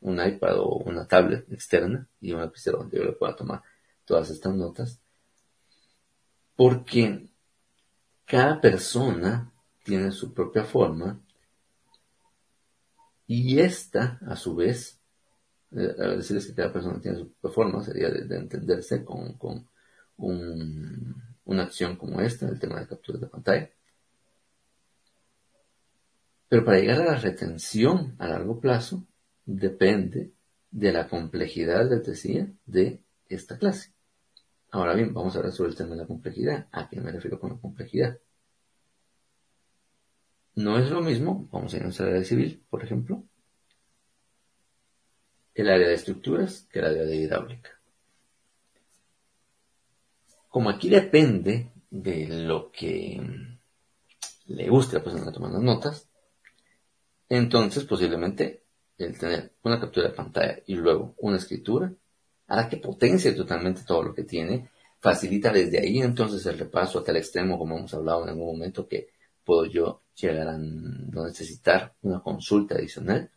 un iPad o una tablet externa y un lapicero donde yo le pueda tomar todas estas notas. Porque cada persona tiene su propia forma y esta, a su vez, eh, al decirles que cada persona tiene su forma, sería de, entenderse con, con una acción como esta, el tema de captura de pantalla. Pero para llegar a la retención a largo plazo, depende de la complejidad, les decía, de esta clase. Ahora bien, vamos a hablar sobre el tema de la complejidad. ¿A qué me refiero con la complejidad? No es lo mismo, vamos a ir a nuestra área civil, por ejemplo, el área de estructuras que el área de hidráulica. Como aquí depende de lo que le guste a la persona tomando notas, entonces posiblemente el tener una captura de pantalla y luego una escritura hará que potencie totalmente todo lo que tiene, facilita desde ahí entonces el repaso hasta el extremo, como hemos hablado en algún momento, que puedo yo llegar a no necesitar una consulta adicional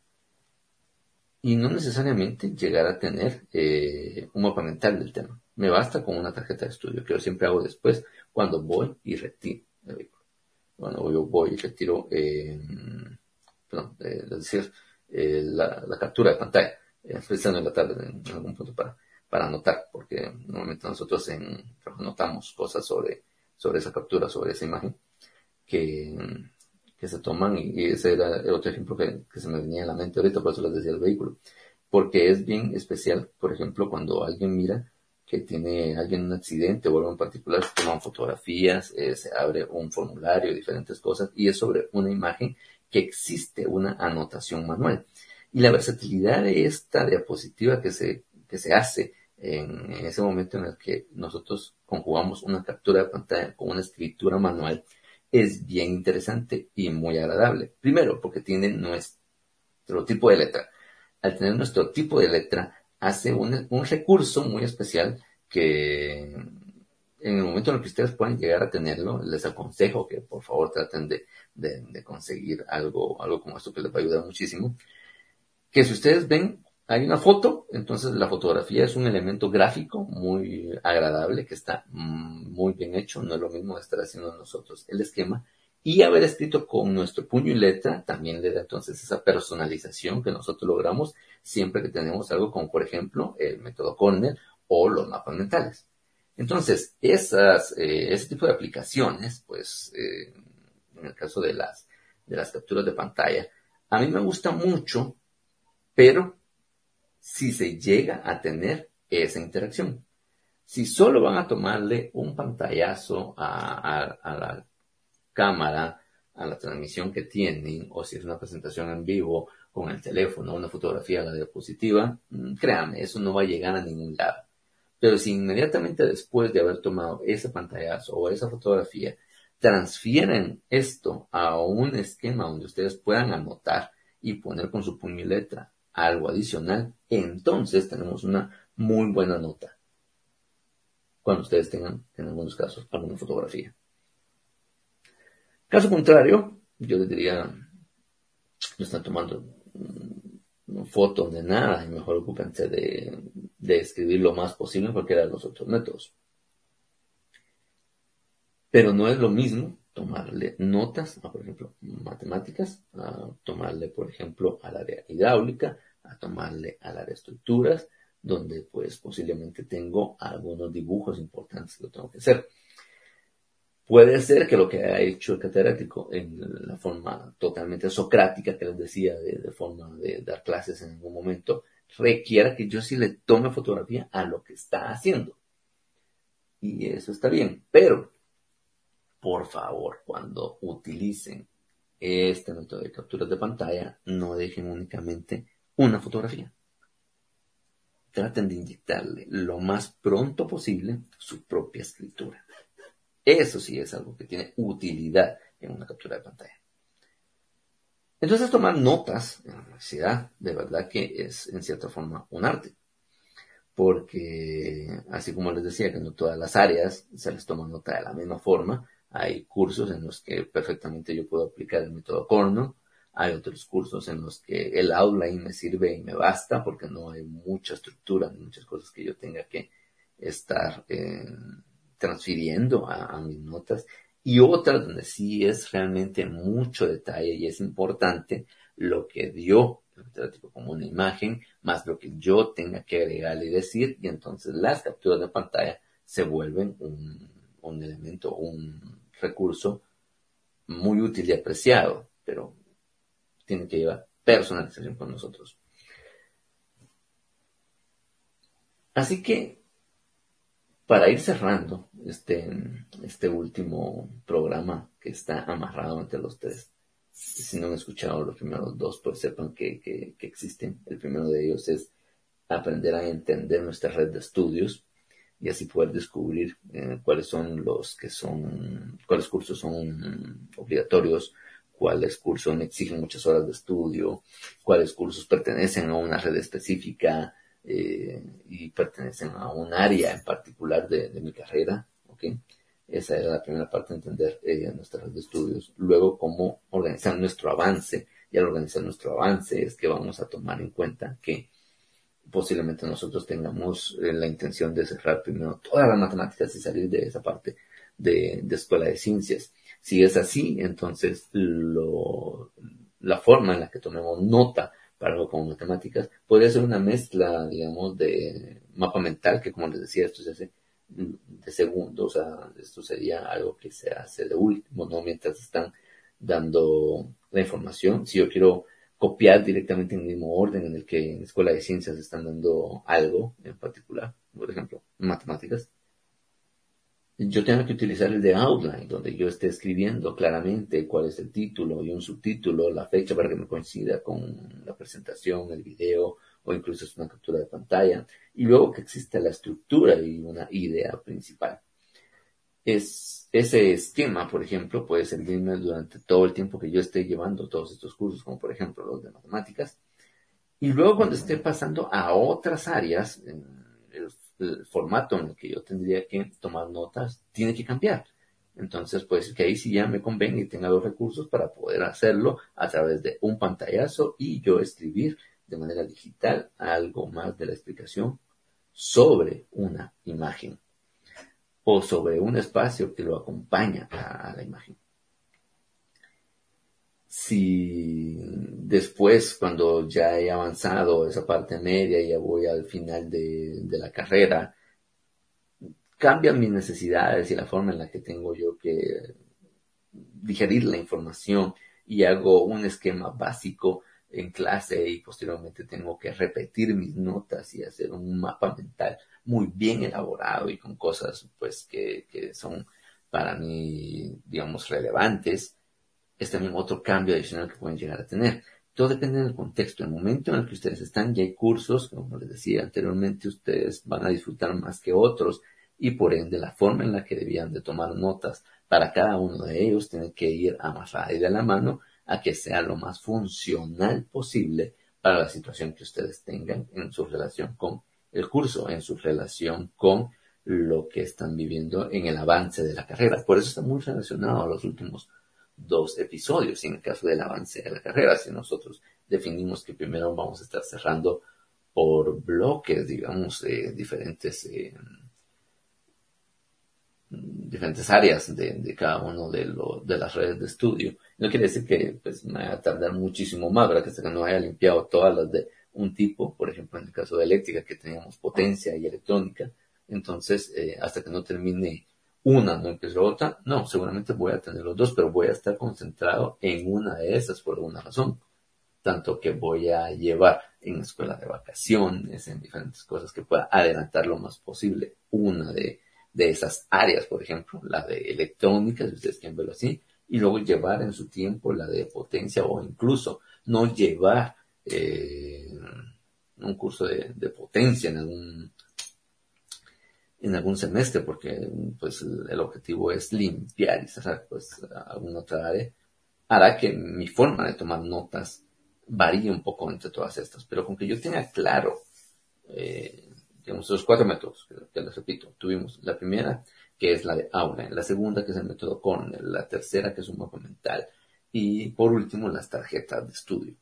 y no necesariamente llegar a tener eh, un mapa mental del tema. Me basta con una tarjeta de estudio, que yo siempre hago después cuando voy y retiro el vehículo. Cuando yo voy y retiro, eh, perdón, eh, es decir, la, captura de pantalla, eh, en la tarde en algún punto para, para anotar, porque normalmente nosotros en, anotamos cosas sobre, sobre esa captura, sobre esa imagen que, que se toman y, ese era el otro ejemplo que, se me venía a la mente ahorita, por eso les decía el vehículo. Porque es bien especial, por ejemplo, cuando alguien mira que tiene alguien un accidente o algo en particular, se toman fotografías, eh, se abre un formulario, diferentes cosas, y es sobre una imagen que existe una anotación manual. Y la versatilidad de esta diapositiva que se, que se hace en, ese momento en el que nosotros conjugamos una captura de pantalla con una escritura manual, es bien interesante y muy agradable. Primero, porque tiene nuestro tipo de letra. Al tener nuestro tipo de letra, hace un, recurso muy especial que en el momento en el que ustedes puedan llegar a tenerlo, les aconsejo que por favor traten de, de, conseguir algo, algo como esto que les va a ayudar muchísimo. Que si ustedes ven, hay una foto, entonces la fotografía es un elemento gráfico muy agradable que está mm, muy bien hecho, no es lo mismo estar haciendo nosotros el esquema, y haber escrito con nuestro puño y letra también le da entonces esa personalización que nosotros logramos siempre que tenemos algo como por ejemplo el método Cornell o los mapas mentales. Entonces, esas, eh, ese tipo de aplicaciones, pues, eh, en el caso de las, de las capturas de pantalla, a mí me gusta mucho, pero si se llega a tener esa interacción. Si solo van a tomarle un pantallazo a, la cámara, a la transmisión que tienen, o si es una presentación en vivo con el teléfono, una fotografía a la diapositiva, mm, créanme, eso no va a llegar a ningún lado. Pero si inmediatamente después de haber tomado ese pantallazo o esa fotografía, transfieren esto a un esquema donde ustedes puedan anotar y poner con su puño y letra algo adicional, entonces tenemos una muy buena nota. Cuando ustedes tengan, en algunos casos, alguna fotografía. Caso contrario, yo les diría, no están tomando fotos de nada y mejor ocúpense de, de escribir lo más posible en cualquiera de los otros métodos. Pero no es lo mismo tomarle notas a, por ejemplo, matemáticas, a tomarle, por ejemplo, al área hidráulica, a tomarle al área estructuras, donde pues posiblemente tengo algunos dibujos importantes que tengo que hacer. Puede ser que lo que ha hecho el catedrático en la forma totalmente socrática que les decía, de, forma de dar clases en algún momento, requiera que yo sí le tome fotografía a lo que está haciendo. Y eso está bien, pero por favor, cuando utilicen este método de capturas de pantalla, no dejen únicamente una fotografía. Traten de inyectarle lo más pronto posible su propia escritura. Eso sí es algo que tiene utilidad en una captura de pantalla. Entonces tomar notas en la universidad de verdad que es en cierta forma un arte. Porque así como les decía que no todas las áreas se les toma nota de la misma forma, hay cursos en los que perfectamente yo puedo aplicar el método Corno, hay otros cursos en los que el outline me sirve y me basta porque no hay mucha estructura, muchas cosas que yo tenga que estar transfiriendo a, mis notas. Y otras donde sí es realmente mucho detalle y es importante lo que dio como una imagen, más lo que yo tenga que agregarle y decir, y entonces las capturas de pantalla se vuelven un, un elemento, un recurso muy útil y apreciado, pero tiene que llevar personalización con nosotros. Así que para ir cerrando este, este último programa que está amarrado entre los tres, si no han escuchado los primeros dos, pues sepan que, que, existen. El primero de ellos es aprender a entender nuestra red de estudios y así poder descubrir eh, cuáles son los que son, cuáles cursos son obligatorios, cuáles cursos exigen muchas horas de estudio, cuáles cursos pertenecen a una red específica, eh, y pertenecen a un área en particular de, mi carrera. ¿okay? Esa era la primera parte, entender eh, nuestra red de estudios. Luego, cómo organizar nuestro avance. Y al organizar nuestro avance es que vamos a tomar en cuenta que posiblemente nosotros tengamos eh, la intención de cerrar primero todas las matemáticas y salir de esa parte de escuela de ciencias. Si es así, entonces lo, la forma en la que tomemos nota para algo como matemáticas, podría ser una mezcla, digamos, de mapa mental, que como les decía, esto se hace de segundo, o sea, esto sería algo que se hace de último, ¿no? Mientras están dando la información. Si yo quiero copiar directamente en el mismo orden en el que en la escuela de ciencias están dando algo en particular, por ejemplo, matemáticas, yo tengo que utilizar el de outline, donde yo esté escribiendo claramente cuál es el título y un subtítulo, la fecha para que me coincida con la presentación, el video o incluso es una captura de pantalla. Y luego que exista la estructura y una idea principal. Es, ese esquema, por ejemplo, puede servirme durante todo el tiempo que yo esté llevando todos estos cursos, como por ejemplo los de matemáticas. Y luego cuando esté pasando a otras áreas, el, el formato en el que yo tendría que tomar notas tiene que cambiar. Entonces, pues que ahí sí ya me convenga y tenga los recursos para poder hacerlo a través de un pantallazo y yo escribir de manera digital algo más de la explicación sobre una imagen o sobre un espacio que lo acompaña a, la imagen. Si después, cuando ya he avanzado esa parte media ya voy al final de, de la carrera, cambian mis necesidades y la forma en la que tengo yo que digerir la información y hago un esquema básico en clase y posteriormente tengo que repetir mis notas y hacer un mapa mental muy bien elaborado y con cosas pues que, que son para mí digamos relevantes es también otro cambio adicional que pueden llegar a tener todo depende del contexto el momento en el que ustedes están ya hay cursos como les decía anteriormente ustedes van a disfrutar más que otros y por ende la forma en la que debían de tomar notas para cada uno de ellos tiene que ir amarrada y de la mano a que sea lo más funcional posible para la situación que ustedes tengan en su relación con el curso, en su relación con lo que están viviendo en el avance de la carrera. Por eso está muy relacionado a los últimos dos episodios, en el caso del avance de la carrera. Si nosotros definimos que primero vamos a estar cerrando por bloques, digamos, eh, diferentes eh, diferentes áreas de, cada uno de, las redes de estudio. No quiere decir que pues, me vaya a tardar muchísimo más, ¿verdad? Que hasta que no haya limpiado todas las de un tipo, por ejemplo, en el caso de eléctrica, que teníamos potencia y electrónica. Entonces, eh, hasta que no termine una, no empiece otra, no, seguramente voy a tener los dos, pero voy a estar concentrado en una de esas por alguna razón. Tanto que voy a llevar en escuela de vacaciones, en diferentes cosas que pueda adelantar lo más posible una de, de esas áreas, por ejemplo, la de electrónica, si ustedes quieren verlo así, y luego llevar en su tiempo la de potencia o incluso no llevar eh, un curso de, potencia en algún en algún semestre porque pues el objetivo es limpiar y cerrar pues alguna otra área hará que mi forma de tomar notas varíe un poco entre todas estas pero con que yo tenga claro eh, digamos, los cuatro métodos, que, les repito, tuvimos la primera, que es la de aula, la segunda, que es el método Cornell, la tercera, que es un mapa mental, y por último, las tarjetas de estudio.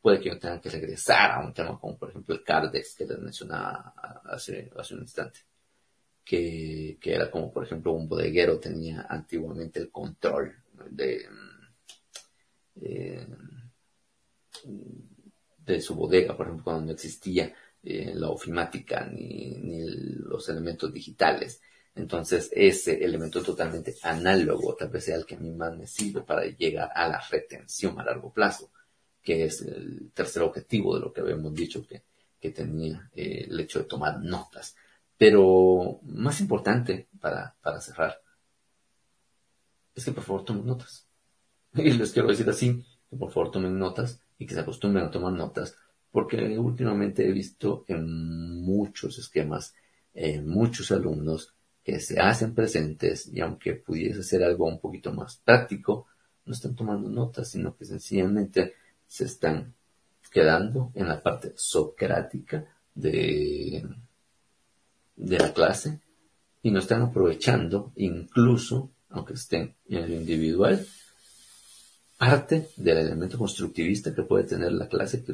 Puede que yo tenga que regresar a un tema como, por ejemplo, el Cardex, que les mencionaba hace un instante, que, era como, por ejemplo, un bodeguero tenía antiguamente el control de, eh, de su bodega, por ejemplo, cuando no existía eh, la ofimática ni, ni, los elementos digitales. Entonces, ese elemento totalmente análogo tal vez sea el que a mí más me sirve para llegar a la retención a largo plazo, que es el tercer objetivo de lo que habíamos dicho que, que tenía eh, el hecho de tomar notas. Pero más importante para, para cerrar es que por favor tomen notas. Y les quiero decir así, que por favor tomen notas y que se acostumbren a tomar notas porque últimamente he visto en muchos esquemas, en muchos alumnos que se hacen presentes y aunque pudiese ser algo un poquito más práctico, no están tomando notas, sino que sencillamente se están quedando en la parte socrática de, de la clase y no están aprovechando incluso, aunque estén en el individual, parte del elemento constructivista que puede tener la clase que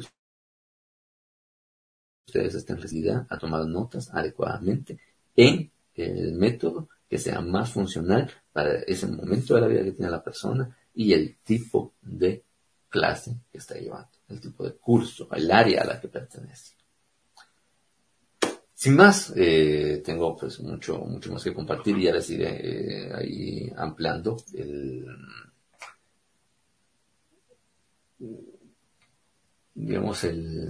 ustedes estén recibida a tomar notas adecuadamente en el método que sea más funcional para ese momento de la vida que tiene la persona y el tipo de clase que está llevando, el tipo de curso, el área a la que pertenece. Sin más, eh, tengo pues mucho, mucho más que compartir y ya les eh, ahí ampliando el, digamos, el,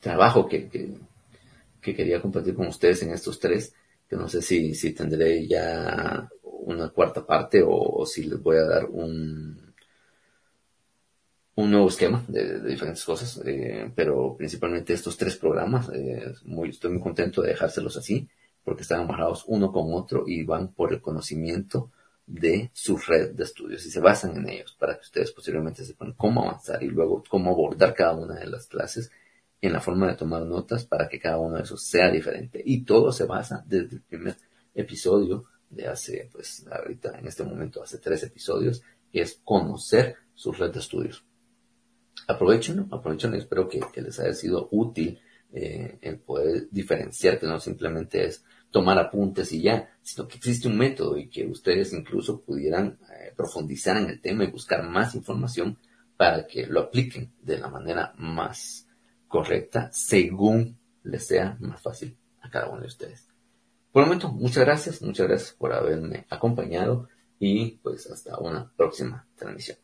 trabajo que, que, quería compartir con ustedes en estos tres, que no sé si, si tendré ya una cuarta parte o, si les voy a dar un, un nuevo esquema de, diferentes cosas, eh, pero principalmente estos tres programas, eh, muy, estoy muy contento de dejárselos así, porque están amarrados uno con otro y van por el conocimiento de su red de estudios y se basan en ellos para que ustedes posiblemente sepan cómo avanzar y luego cómo abordar cada una de las clases en la forma de tomar notas para que cada uno de esos sea diferente. Y todo se basa desde el primer episodio de hace, pues ahorita en este momento hace tres episodios, que es conocer su red de estudios. Aprovechenlo, aprovechenlo espero que, les haya sido útil eh, el poder diferenciar no simplemente es tomar apuntes y ya, sino que existe un método y que ustedes incluso pudieran eh, profundizar en el tema y buscar más información para que lo apliquen de la manera más correcta según les sea más fácil a cada uno de ustedes. Por el momento, muchas gracias, muchas gracias por haberme acompañado y pues hasta una próxima transmisión.